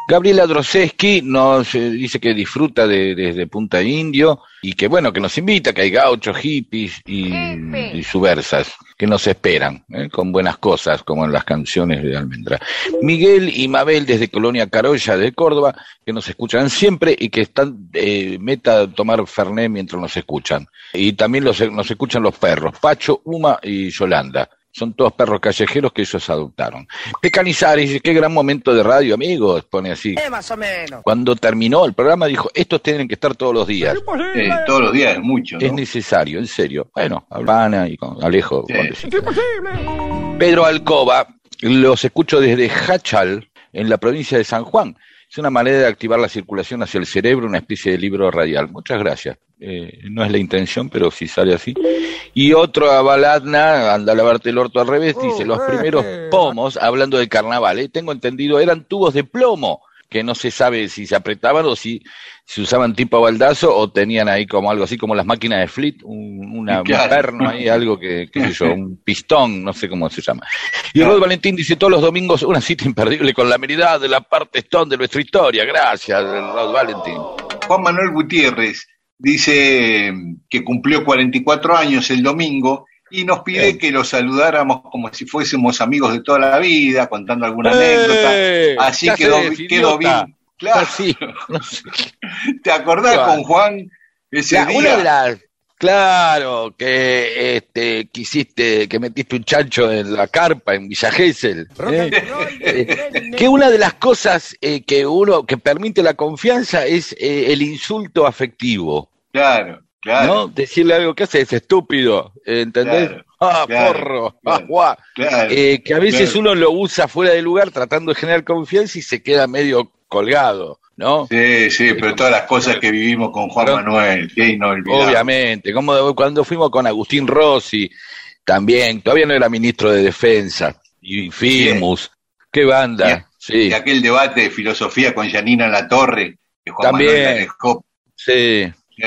Gabriela Droseski nos eh, dice que disfruta de, desde Punta Indio y que bueno, que nos invita, que hay gauchos, hippies y, y subversas que nos esperan ¿eh? con buenas cosas, como en las canciones de Almendra. Miguel y Mabel desde Colonia Carolla de Córdoba, que nos escuchan siempre y que están eh, meta a tomar Fernet mientras nos escuchan. Y también los, nos escuchan los perros, Pacho, Uma y Yolanda. Son todos perros callejeros que ellos adoptaron. Pecanizares dice, qué gran momento de radio, amigos, pone así. más o menos. Cuando terminó el programa dijo, estos tienen que estar todos los días. Eh, todos los días es mucho, Es necesario, en serio. Bueno, Albana y con Alejo. Sí. Condecito. Pedro Alcoba, los escucho desde Hachal, en la provincia de San Juan. Es una manera de activar la circulación hacia el cerebro, una especie de libro radial. Muchas gracias. Eh, no es la intención, pero si sale así. Y otro a Baladna, anda a lavarte el orto al revés, dice, los primeros pomos, hablando del carnaval, eh, tengo entendido, eran tubos de plomo, que no se sabe si se apretaban o si se usaban tipo baldazo o tenían ahí como algo así como las máquinas de flit, un, una, perno ahí, algo que, qué sé yo, un pistón, no sé cómo se llama. Y Rod Valentín dice todos los domingos una cita imperdible con la meridad de la parte stone de nuestra historia. Gracias, Rod Valentín. Juan Manuel Gutiérrez dice que cumplió 44 años el domingo y nos pide Bien. que lo saludáramos como si fuésemos amigos de toda la vida, contando alguna ¡Eh! anécdota. Así ¿Qué quedó, quedó bien. Claro, Así. ¿te acordás Claro. con Juan ese La- día? una de las claro que este quisiste que metiste un chancho en la carpa en Villa Gesell ¿eh? Eh, que una de las cosas eh, que uno que permite la confianza es eh, el insulto afectivo Claro, claro. ¿no? decirle algo que hace es estúpido eh, ¿entendés? Claro, ah claro, porro ah, guau. Eh, que a veces uno lo usa fuera de lugar tratando de generar confianza y se queda medio colgado ¿no? Sí, sí, pero todas las cosas que vivimos con Juan Pero- Manuel, inolvidable. Obviamente, como cuando fuimos con Agustín Rossi, también, todavía no era ministro de Defensa, y Firmus, qué banda, sí, Y aquel debate de filosofía con Janina La Torre, que Juan También. Manuel la dejó. sí, Sí,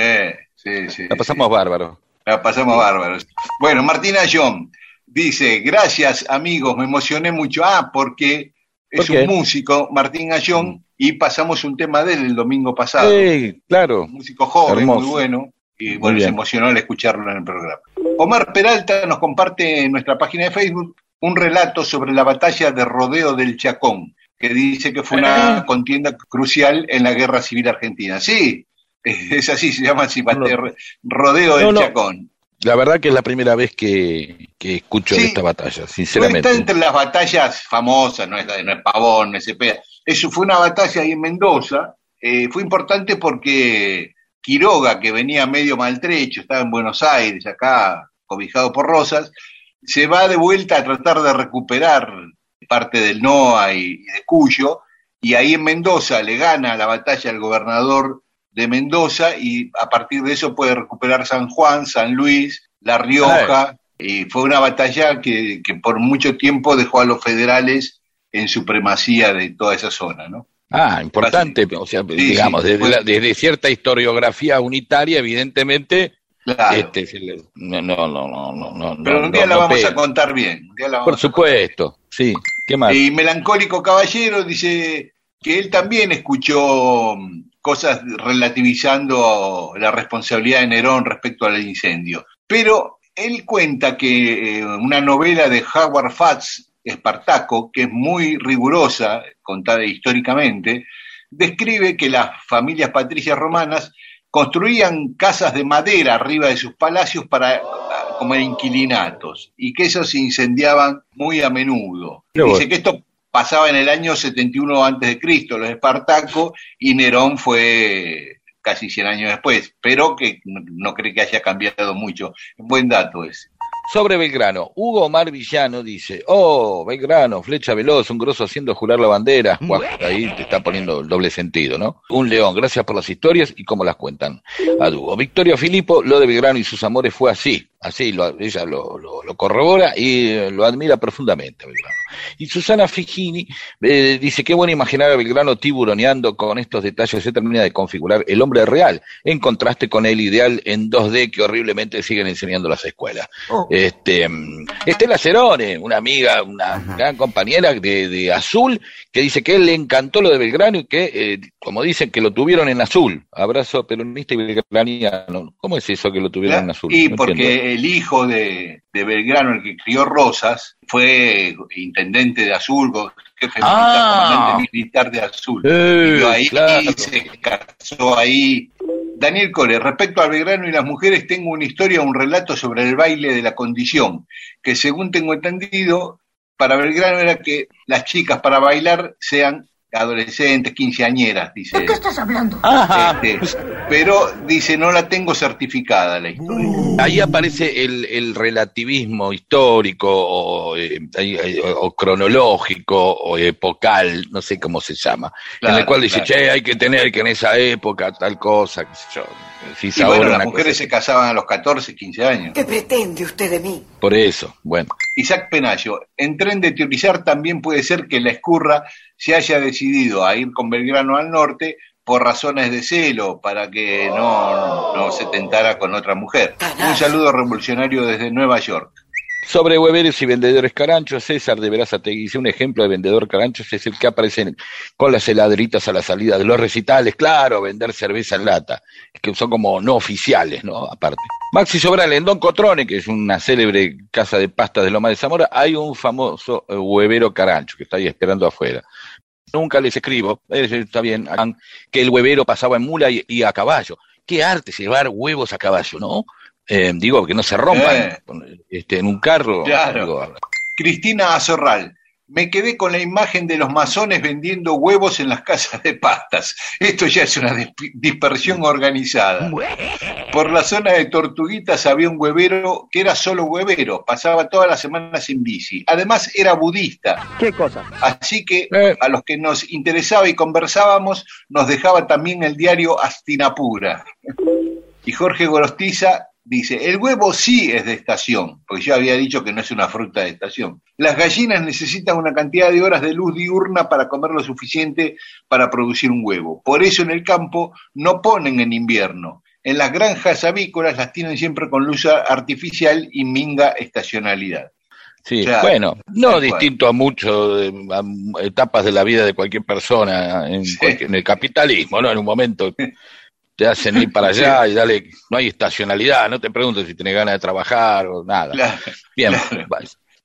sí, sí. la pasamos bárbaro. La pasamos bárbaros. Bueno, Martina John dice, gracias amigos, me emocioné mucho. Ah, porque es un músico, Martín Ayón, y pasamos un tema de él el domingo pasado. Sí, claro, Un músico joven, Hermoso. muy bueno, y Muy bueno, se bien. emocionó al escucharlo en el programa. Omar Peralta nos comparte en nuestra página de Facebook un relato sobre la batalla de Rodeo del Chacón, que dice que fue una contienda crucial en la Guerra Civil Argentina. Sí, es así, se llama así, No, no. Rodeo del No, no. Chacón. la verdad que es la primera vez que, que escucho de esta batalla, No sinceramente. está entre las batallas famosas, no es, la de- no es Pavón, no es Cepeda. Eso fue una batalla ahí en Mendoza. eh, fue importante porque Quiroga, que venía medio maltrecho, estaba en Buenos Aires, acá cobijado por Rosas, se va de vuelta a tratar de recuperar parte del NOA y, y de Cuyo, y ahí en Mendoza le gana la batalla al gobernador de Mendoza y a partir de eso puede recuperar San Juan, San Luis, La Rioja. Y fue una batalla que, que por mucho tiempo dejó a los federales en supremacía de toda esa zona, ¿no? Ah, importante, o sea, Sí, digamos, sí, desde, pues- la- desde cierta historiografía unitaria, evidentemente, Claro. este, no, no, no, no, no, Pero un día no la vamos pega. a contar bien. un día la vamos Por supuesto, sí. ¿Qué más? Y Melancólico Caballero dice que él también escuchó mm, cosas relativizando la responsabilidad de Nerón respecto al incendio. Pero él cuenta que eh, una novela de Howard Fatts, Espartaco, que es muy rigurosa, contada históricamente, describe que las familias patricias romanas construían casas de madera arriba de sus palacios para como inquilinatos y que esos se incendiaban muy a menudo. Dice que esto pasaba en el año 71 antes de Cristo, los Espartaco, y Nerón fue casi 100 años después, pero que no, no cree que haya cambiado mucho. Buen dato ese. Sobre Belgrano, Hugo Omar Villano dice, oh, Belgrano, flecha veloz, un grosso haciendo jurar la bandera. Buah, ahí te está poniendo el doble sentido, ¿no? Un león, gracias por las historias y cómo las cuentan. A dúo. Victoria Filipo, lo de Belgrano y sus amores fue así, así, lo- ella lo, lo- lo corrobora y eh, lo admira profundamente a Belgrano. Y Susana Figini eh, dice, qué bueno imaginar a Belgrano tiburoneando con estos detalles, se termina de configurar el hombre real, en contraste con el ideal en 2D que horriblemente siguen enseñando las escuelas. Este, mm, Estela Cerone, una amiga, una gran compañera de, de Azul, que dice que él le encantó lo de Belgrano y que, eh, como dicen, que lo tuvieron en Azul. Abrazo peronista y belgraniano. ¿Cómo es eso que lo tuvieron en Azul? Y No porque entiendo. El hijo de, de Belgrano, el que crió Rosas, fue intendente de Azul, jefe Ah. militar, comandante militar de Azul. Eh, ahí, claro. se casó ahí. Daniel Core, respecto al Belgrano y las mujeres, tengo una historia, un relato sobre el baile de la condición, que según tengo entendido, para Belgrano era que las chicas para bailar sean adolescentes, quinceañeras, dice. ¿De qué estás hablando? Ajá. Este, pero dice, no la tengo certificada la historia. Ahí aparece el, el relativismo histórico o, eh, ahí- o cronológico o epocal, no sé cómo se llama, en el cual dice, claro. che, hay que tener que en esa época tal cosa, qué sé yo. Si Y ahora bueno, las mujeres cosa- se casaban a los 14, 15 años. ¿Qué pretende usted de mí? Por eso, bueno. Isaac Penayo, en tren de teorizar también puede ser que la escurra se haya decidido a ir con Belgrano al norte por razones de celo, para que no, no se tentara con otra mujer. Un saludo revolucionario desde Nueva York. Sobre hueveros y vendedores caranchos, César de Verazategui dice un ejemplo de vendedor caranchos es el que aparece con las heladeritas a la salida de los recitales, claro, vender cerveza en lata, que son como no oficiales, ¿no? Aparte. Maxi Sobral, en Don Cotrone, que es una célebre casa de pasta de Loma de Zamora, hay un famoso eh, huevero carancho que está ahí esperando afuera. Nunca les escribo, está bien, que el huevero pasaba en mula y, y a caballo. Qué arte llevar huevos a caballo, ¿no? Eh, digo, que no se rompan Eh. este, en un carro. Claro. digo, Cristina Azorral, me quedé con la imagen de los masones vendiendo huevos en las casas de pastas. Esto ya es una dis- dispersión organizada. Por la zona de Tortuguitas había un huevero que era solo huevero, pasaba todas las semanas en bici. Además era budista. ¿Qué cosa? Así que Eh. a los que nos interesaba y conversábamos, nos dejaba también el diario Astinapura. Y Jorge Gorostiza dice, el huevo sí es de estación, porque yo había dicho que no es una fruta de estación. Las gallinas necesitan una cantidad de horas de luz diurna para comer lo suficiente para producir un huevo. Por eso en el campo no ponen en invierno. En las granjas avícolas las tienen siempre con luz artificial y minga estacionalidad. Sí, bueno, no distinto a muchas etapas de la vida de cualquier persona en, Sí. cualquier- en el capitalismo, ¿no? En un momento te hacen ir para allá y dale, no hay estacionalidad, no te preguntes si tienes ganas de trabajar o nada. Claro. Bien, claro.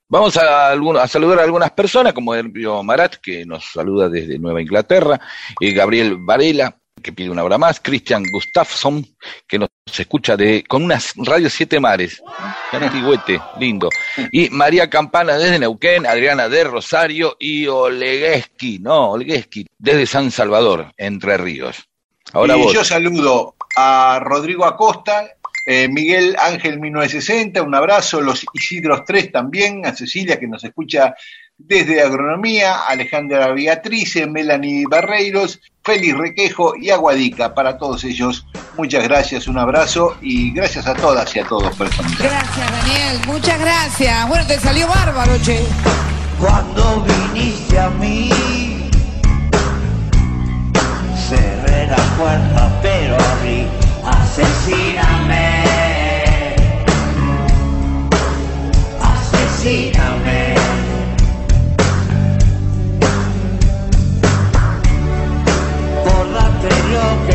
vamos a, algunos- a saludar a algunas personas, como Herbio Marat, que nos saluda desde Nueva Inglaterra, y Gabriel Varela, que pide una hora más, Christian Gustafsson, que nos escucha de con unas radios siete mares, qué antigüete, lindo, y María Campana desde Neuquén, Adriana de Rosario y Olegueski, no, Olegueski, desde San Salvador, Entre Ríos. Ahora y vos. yo saludo a Rodrigo Acosta, eh, Miguel Ángel 1960, un abrazo, los Isidros 3 también, a Cecilia que nos escucha Desde Agronomía, Alejandra Beatrice, Melanie Barreiros, Félix Requejo y Aguadica. Para todos ellos, muchas gracias, un abrazo y gracias a todas y a todos por esta misión. Gracias, Daniel. Muchas gracias. Bueno, te salió bárbaro, che. Cuando viniste a mí, la puerta, pero abrí. Asesíname. Asesíname. Por darte lo que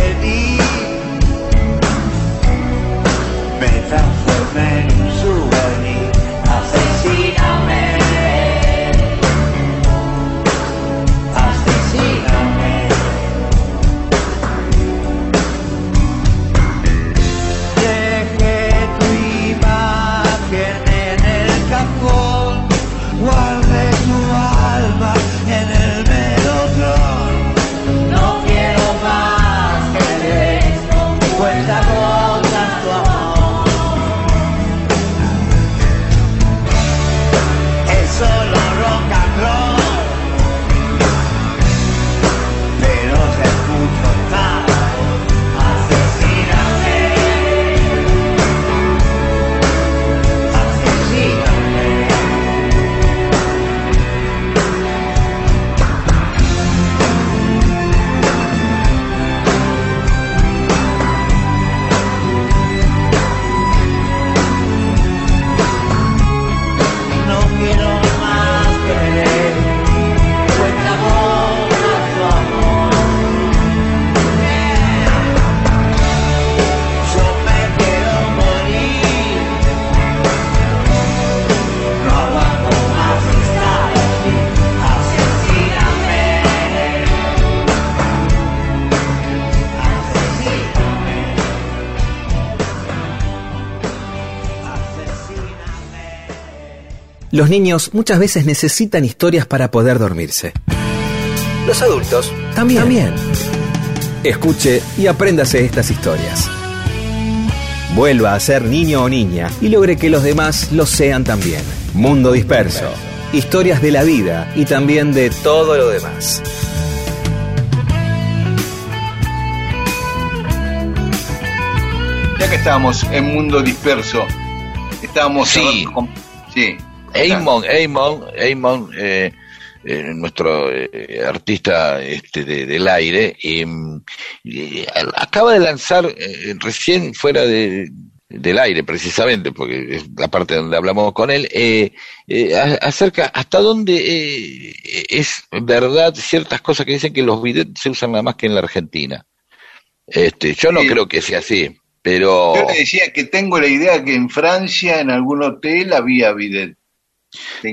Los niños muchas veces necesitan historias para poder dormirse. Los adultos también. También. Escuche y apréndase estas historias. Vuelva a ser niño o niña y logre que los demás lo sean también. Mundo Disperso. Historias de la vida y también de todo lo demás. Ya que estábamos en Mundo Disperso, estábamos... Sí. con- Sí. Eamon, Eamon, Eamon, eh, eh, nuestro eh, artista este, de- del aire, eh, eh, acaba de lanzar eh, recién fuera de, del aire, precisamente, porque es la parte donde hablamos con él, eh, eh, acerca hasta dónde eh, es verdad ciertas cosas que dicen que los bidets se usan nada más que en la Argentina. Este, yo no creo que sea así, pero... Yo le decía que tengo la idea que en Francia, en algún hotel, había bidet.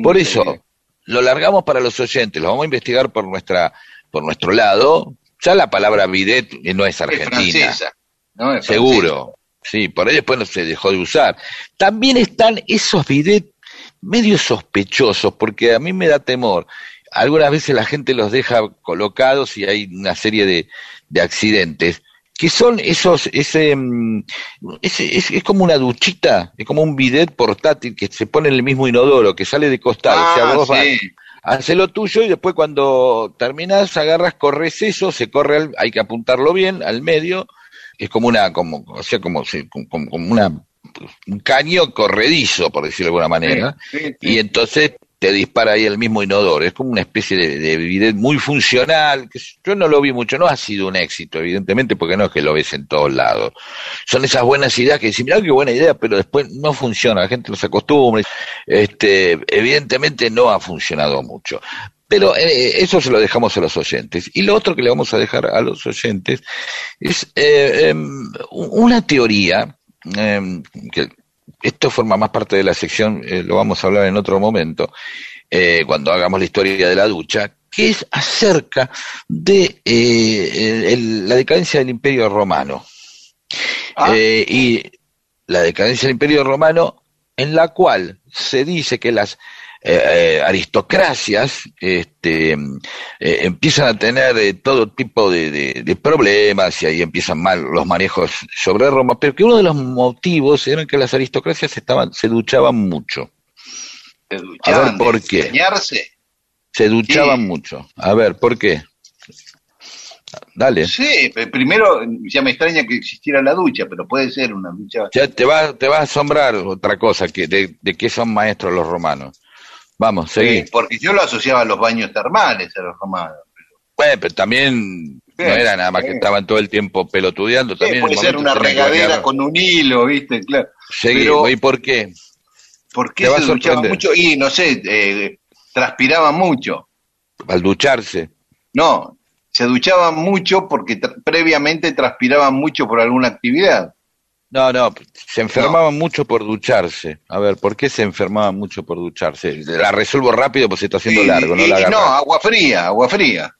Por eso, lo largamos para los oyentes, lo vamos a investigar por nuestra por nuestro lado. Ya la palabra bidet no es Es argentina, francesa. ¿no? Es seguro. Sí, por ahí después no se dejó de usar. También están esos bidet medio sospechosos, porque a mí me da temor. Algunas veces la gente los deja colocados y hay una serie de, de accidentes que son esos, ese, mm, ese- es, es como una duchita, es como un bidet portátil que se pone en el mismo inodoro, que sale de costado, o sea, Ah, vos vas- haces lo tuyo y después cuando terminas agarras, corres eso, se corre, al- hay que apuntarlo bien al medio, es como una, como, o sea, como, como, como- una, un caño corredizo, por decirlo de alguna manera, Sí, sí, y entonces dispara ahí el mismo inodoro. Es como una especie de, de muy funcional, que yo no lo vi mucho, no ha sido un éxito, evidentemente, porque no es que lo ves en todos lados. Son esas buenas ideas que dicen, mira qué buena idea, pero después no funciona, la gente no se acostumbra. Este, evidentemente no ha funcionado mucho. Pero eh, eso se lo dejamos a los oyentes. Y lo otro que le vamos a dejar a los oyentes es eh, em, una teoría em, que esto forma más parte de la sección, eh, lo vamos a hablar en otro momento, eh, cuando hagamos la historia de la ducha, que es acerca de eh, el- la decadencia del Imperio Romano. Ah. Y la decadencia del Imperio Romano, en la cual se dice que las eh, eh, aristocracias este, eh, empiezan a tener eh, todo tipo de, de- de problemas y ahí empiezan mal los manejos sobre Roma, pero que uno de los motivos era que las aristocracias estaban, se duchaban mucho. Se A duchaban ver, ¿por qué? Se duchaban Sí. mucho. A ver, ¿por qué? Dale. Sí, primero ya me extraña que existiera la ducha, pero puede ser una ducha. Ya te va, te va a asombrar otra cosa, que de, de qué son maestros los romanos. Vamos, seguí. Eh, porque yo lo asociaba a los baños termales, a los romanos. Bueno, pero también no era nada más que estaban todo el tiempo pelotudeando. Sí, También puede ser una regadera con un hilo, ¿viste? Claro. Seguí, pero- ¿y por qué? ¿Por qué Te va se a duchaba mucho? Y no sé, eh, transpiraban mucho. Al ducharse. No, se duchaban mucho porque previamente transpiraban mucho por alguna actividad. No, no, se enfermaban mucho por ducharse. A ver, ¿por qué se enfermaban mucho por ducharse? La resuelvo rápido porque se está haciendo Y- largo, no y- la y no, agua fría, agua fría.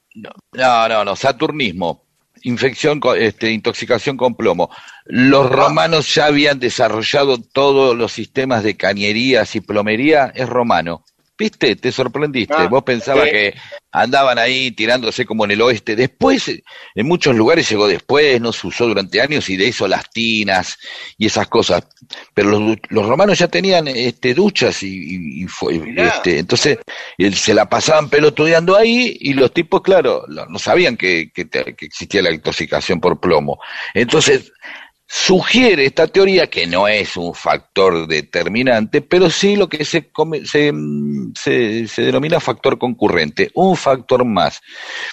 No, no, no, saturnismo, infección, este, intoxicación con plomo. Los romanos ya habían desarrollado todos los sistemas de cañerías y plomería, es romano. ¿Viste? Te sorprendiste. Ah, Vos pensabas que andaban ahí tirándose como en el oeste. Después, en muchos lugares llegó después, no se usó durante años y de eso las tinas y esas cosas. Pero los, los romanos ya tenían este, duchas y, y- y fue, este, entonces eh, se la pasaban pelotudeando ahí y los tipos, claro, no sabían que, que que existía la intoxicación por plomo. Entonces, sugiere esta teoría que no es un factor determinante, pero sí lo que se, se, mm, se, se denomina factor concurrente, un factor más,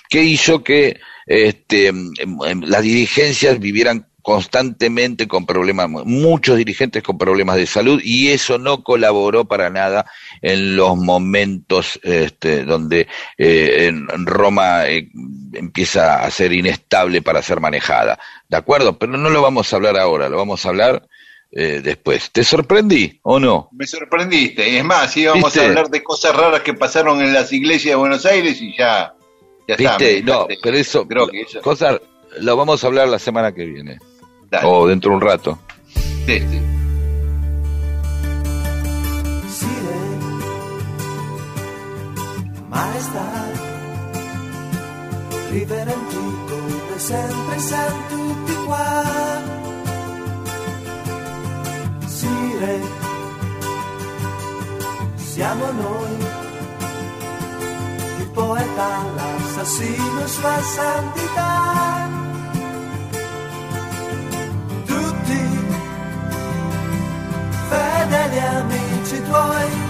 que hizo que este, em, em, las dirigencias vivieran constantemente con problemas, muchos dirigentes con problemas de salud, y eso no colaboró para nada en los momentos este, donde eh, en Roma eh, empieza a ser inestable para ser manejada. ¿De acuerdo? Pero no lo vamos a hablar ahora, lo vamos a hablar eh, después. ¿Te sorprendí o no? Me sorprendiste. Y es más, íbamos ¿Viste? a hablar de cosas raras que pasaron en las iglesias de Buenos Aires y ya, ya está. ¿Viste? me No, pero eso, Creo que eso. cosas, lo vamos a hablar la semana que viene, Dale. o dentro de un rato. Sí, sí. Sire, maestà, riverenti come sempre siamo tutti qua. Sire, siamo noi, il poeta, l'assassino, sua santità. Fedeli amici tuoi.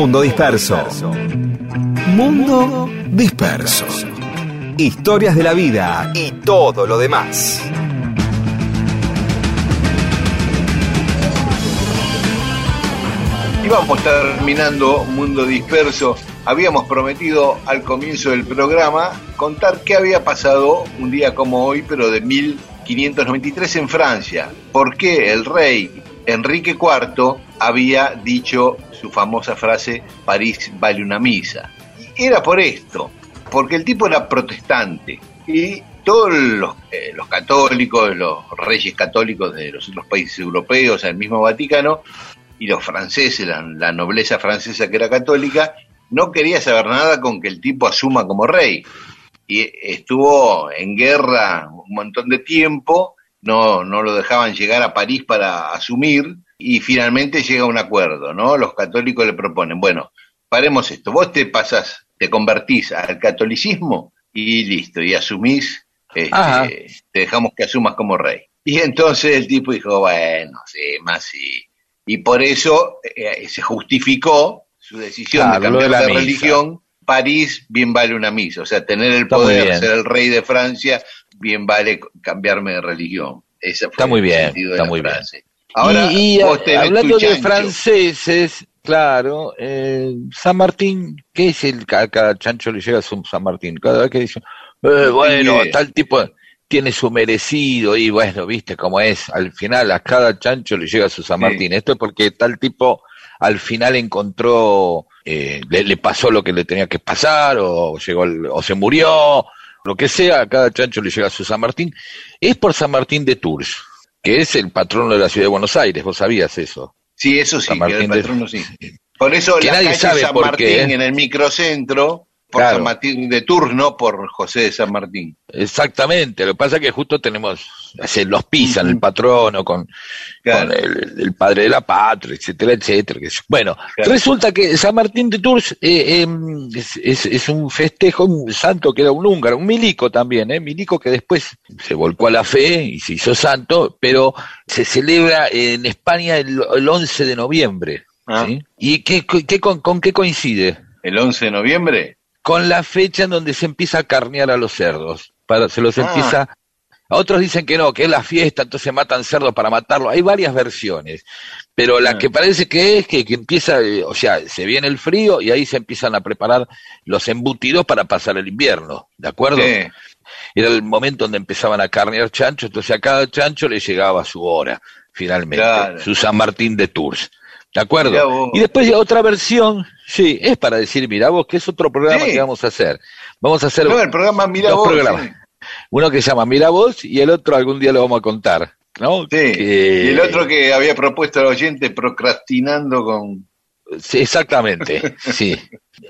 Mundo Disperso. Mundo Disperso. Historias de la vida y todo lo demás. Y vamos terminando Mundo Disperso. Habíamos prometido al comienzo del programa contar qué había pasado un día como hoy, pero de 1593 en Francia. ¿Por qué el rey Enrique IV había dicho su famosa frase París vale una misa? Y era por esto, porque el tipo era protestante y todos los, eh, los católicos, los reyes católicos de los otros países europeos, el mismo Vaticano, y los franceses, la, la nobleza francesa que era católica, no quería saber nada con que el tipo asuma como rey. Y estuvo en guerra un montón de tiempo no, no lo dejaban llegar a París para asumir y finalmente llega a un acuerdo, ¿no? Los católicos le proponen, bueno, paremos esto, vos te pasás, te convertís al catolicismo y listo, y asumís, este, te dejamos que asumas como rey. Y entonces el tipo dijo, bueno, sí, más sí. Y por eso eh, se justificó su decisión Claro, de de cambiar la de, religión. París bien vale una misa, o sea, tener el Está poder, bien. ser el rey de Francia, bien vale cambiarme de religión. Ese fue Está muy el bien, sentido de está la muy bien. Ahora, y, y, vos tenés hablando de chancho. franceses, claro, eh, San Martín, ¿qué es el a cada chancho le llega a su San Martín? Cada vez que dicen, eh, bueno, tal tipo tiene su merecido y bueno, viste cómo es, al final a cada chancho le llega su San Sí. Martín. Esto es porque tal tipo al final encontró, eh, le, le pasó lo que le tenía que pasar o llegó el- o se murió, lo que sea, a cada chancho le llega su San Martín. Es por San Martín de Tours, que es el patrono de la ciudad de Buenos Aires, vos sabías eso. Sí, eso sí, San que el Martín de- patrono sí. Por eso Que la nadie calle sabe San Martín qué, ¿eh? en el microcentro, por Claro. San Martín de turno, por José de San Martín. Exactamente, lo que pasa es que justo tenemos, se los pisan el patrono con, Claro. con el, el padre de la patria, etcétera, etcétera. que- Bueno, Claro. resulta que San Martín de Tours eh, em, es, es- es un festejo, un santo que era un húngaro, un milico también, ¿eh? milico que después se volcó a la fe y se hizo santo, pero se celebra en España el, el 11 de noviembre. Ah. ¿sí? ¿Y qué, qué- con, con qué coincide? El 11 de noviembre. Con la fecha en donde se empieza a carnear a los cerdos. Para, se los Ah. empieza. Otros dicen que no, que es la fiesta, entonces matan cerdos para matarlo. Hay varias versiones. Pero la Ah. que parece que es que, que empieza, eh, o sea, se viene el frío y ahí se empiezan a preparar los embutidos para pasar el invierno. ¿De acuerdo? Sí. Era el momento donde empezaban a carnear chancho, entonces a cada chancho le llegaba su hora, finalmente. Claro. Su San Martín de Tours. ¿De acuerdo? Y después otra versión, sí, es para decir, mira vos, que es otro programa Sí. que vamos a hacer. Vamos a hacer No, el programa Mira dos vos. programas. sí. Uno que se llama Mira vos y el otro algún día lo vamos a contar. ¿no? Sí. Que- Y el otro que había propuesto al oyente procrastinando con. Sí, exactamente, sí.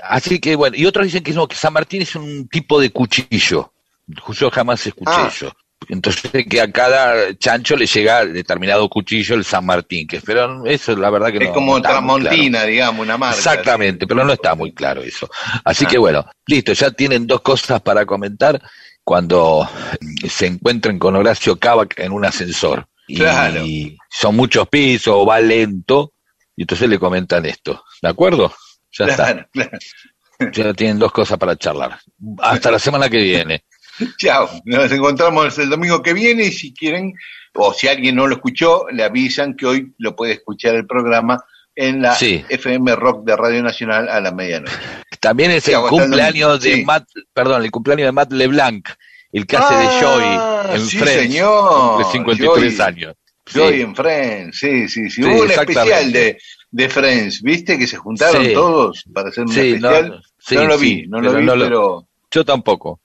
Así que bueno, y otros dicen que no, que San Martín es un tipo de cuchillo. Yo jamás escuché Ah. eso. Entonces que a cada chancho le llega determinado cuchillo el San Martín, que pero eso la verdad que es no como está muy claro. Tramontina, digamos, una marca. Exactamente, pero no está muy claro eso. Así Ah. que bueno, listo, ya tienen dos cosas para comentar cuando se encuentren con Horacio Cavac en un ascensor. Y Claro. son muchos pisos, o va lento, y entonces le comentan esto. ¿De acuerdo? Ya Claro, claro. está. Ya tienen dos cosas para charlar. Hasta la semana que viene. Chao. Nos encontramos el domingo que viene y si quieren, o si alguien no lo escuchó, le avisan que hoy lo puede escuchar el programa en la Sí. FM Rock de Radio Nacional a la medianoche. También es Sí, el cumpleaños de sí. Matt, perdón, el cumpleaños de Matt LeBlanc, el que hace de Ah, Joy en sí, Friends. señor. Cumple 53 Joey. años. Joy en Friends, sí, sí, sí. Hubo un especial de, de Friends, ¿viste? Que se juntaron todos para hacer un no, especial. no lo vi, no lo vi, pero Yo tampoco.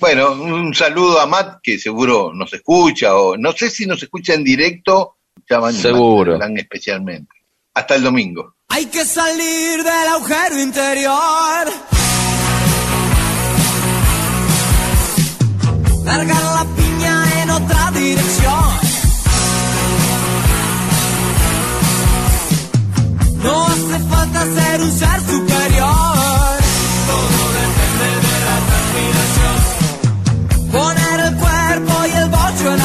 Bueno, un saludo a Matt que seguro nos escucha o no sé si nos escucha en directo, llaman Seguro. Matt especialmente. Hasta el domingo. Hay que salir del agujero interior. Largar la piña en otra dirección. No hace falta ser un ser superior. A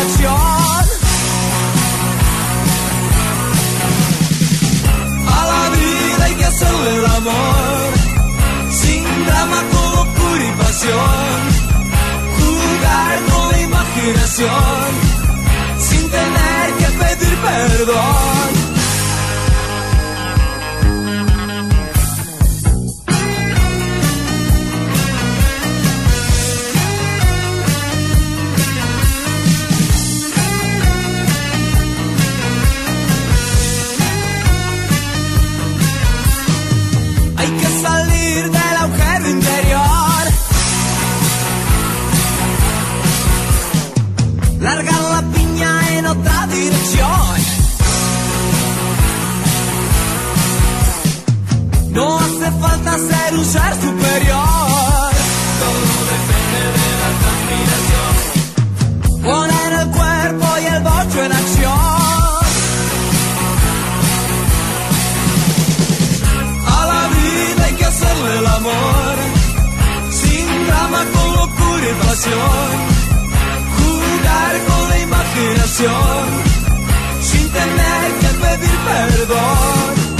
la vida hay que hacerle el amor, sin drama, con locura y pasión. Jugar con la imaginación, sin tener que pedir perdón. falta ser un ser superior. Todo depende de la transpiración. Poner el cuerpo y el bocho en acción. A la vida hay que hacerle el amor. Sin drama, con locura y pasión. Jugar con la imaginación. Sin tener que pedir perdón.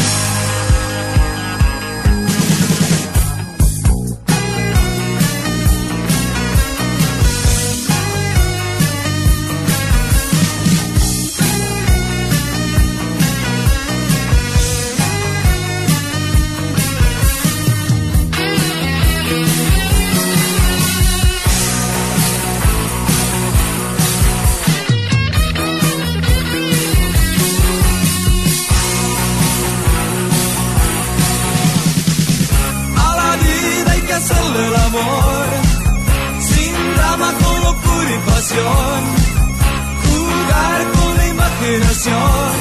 jugar con la imaginación,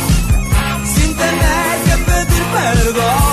sin tener que pedir perdón.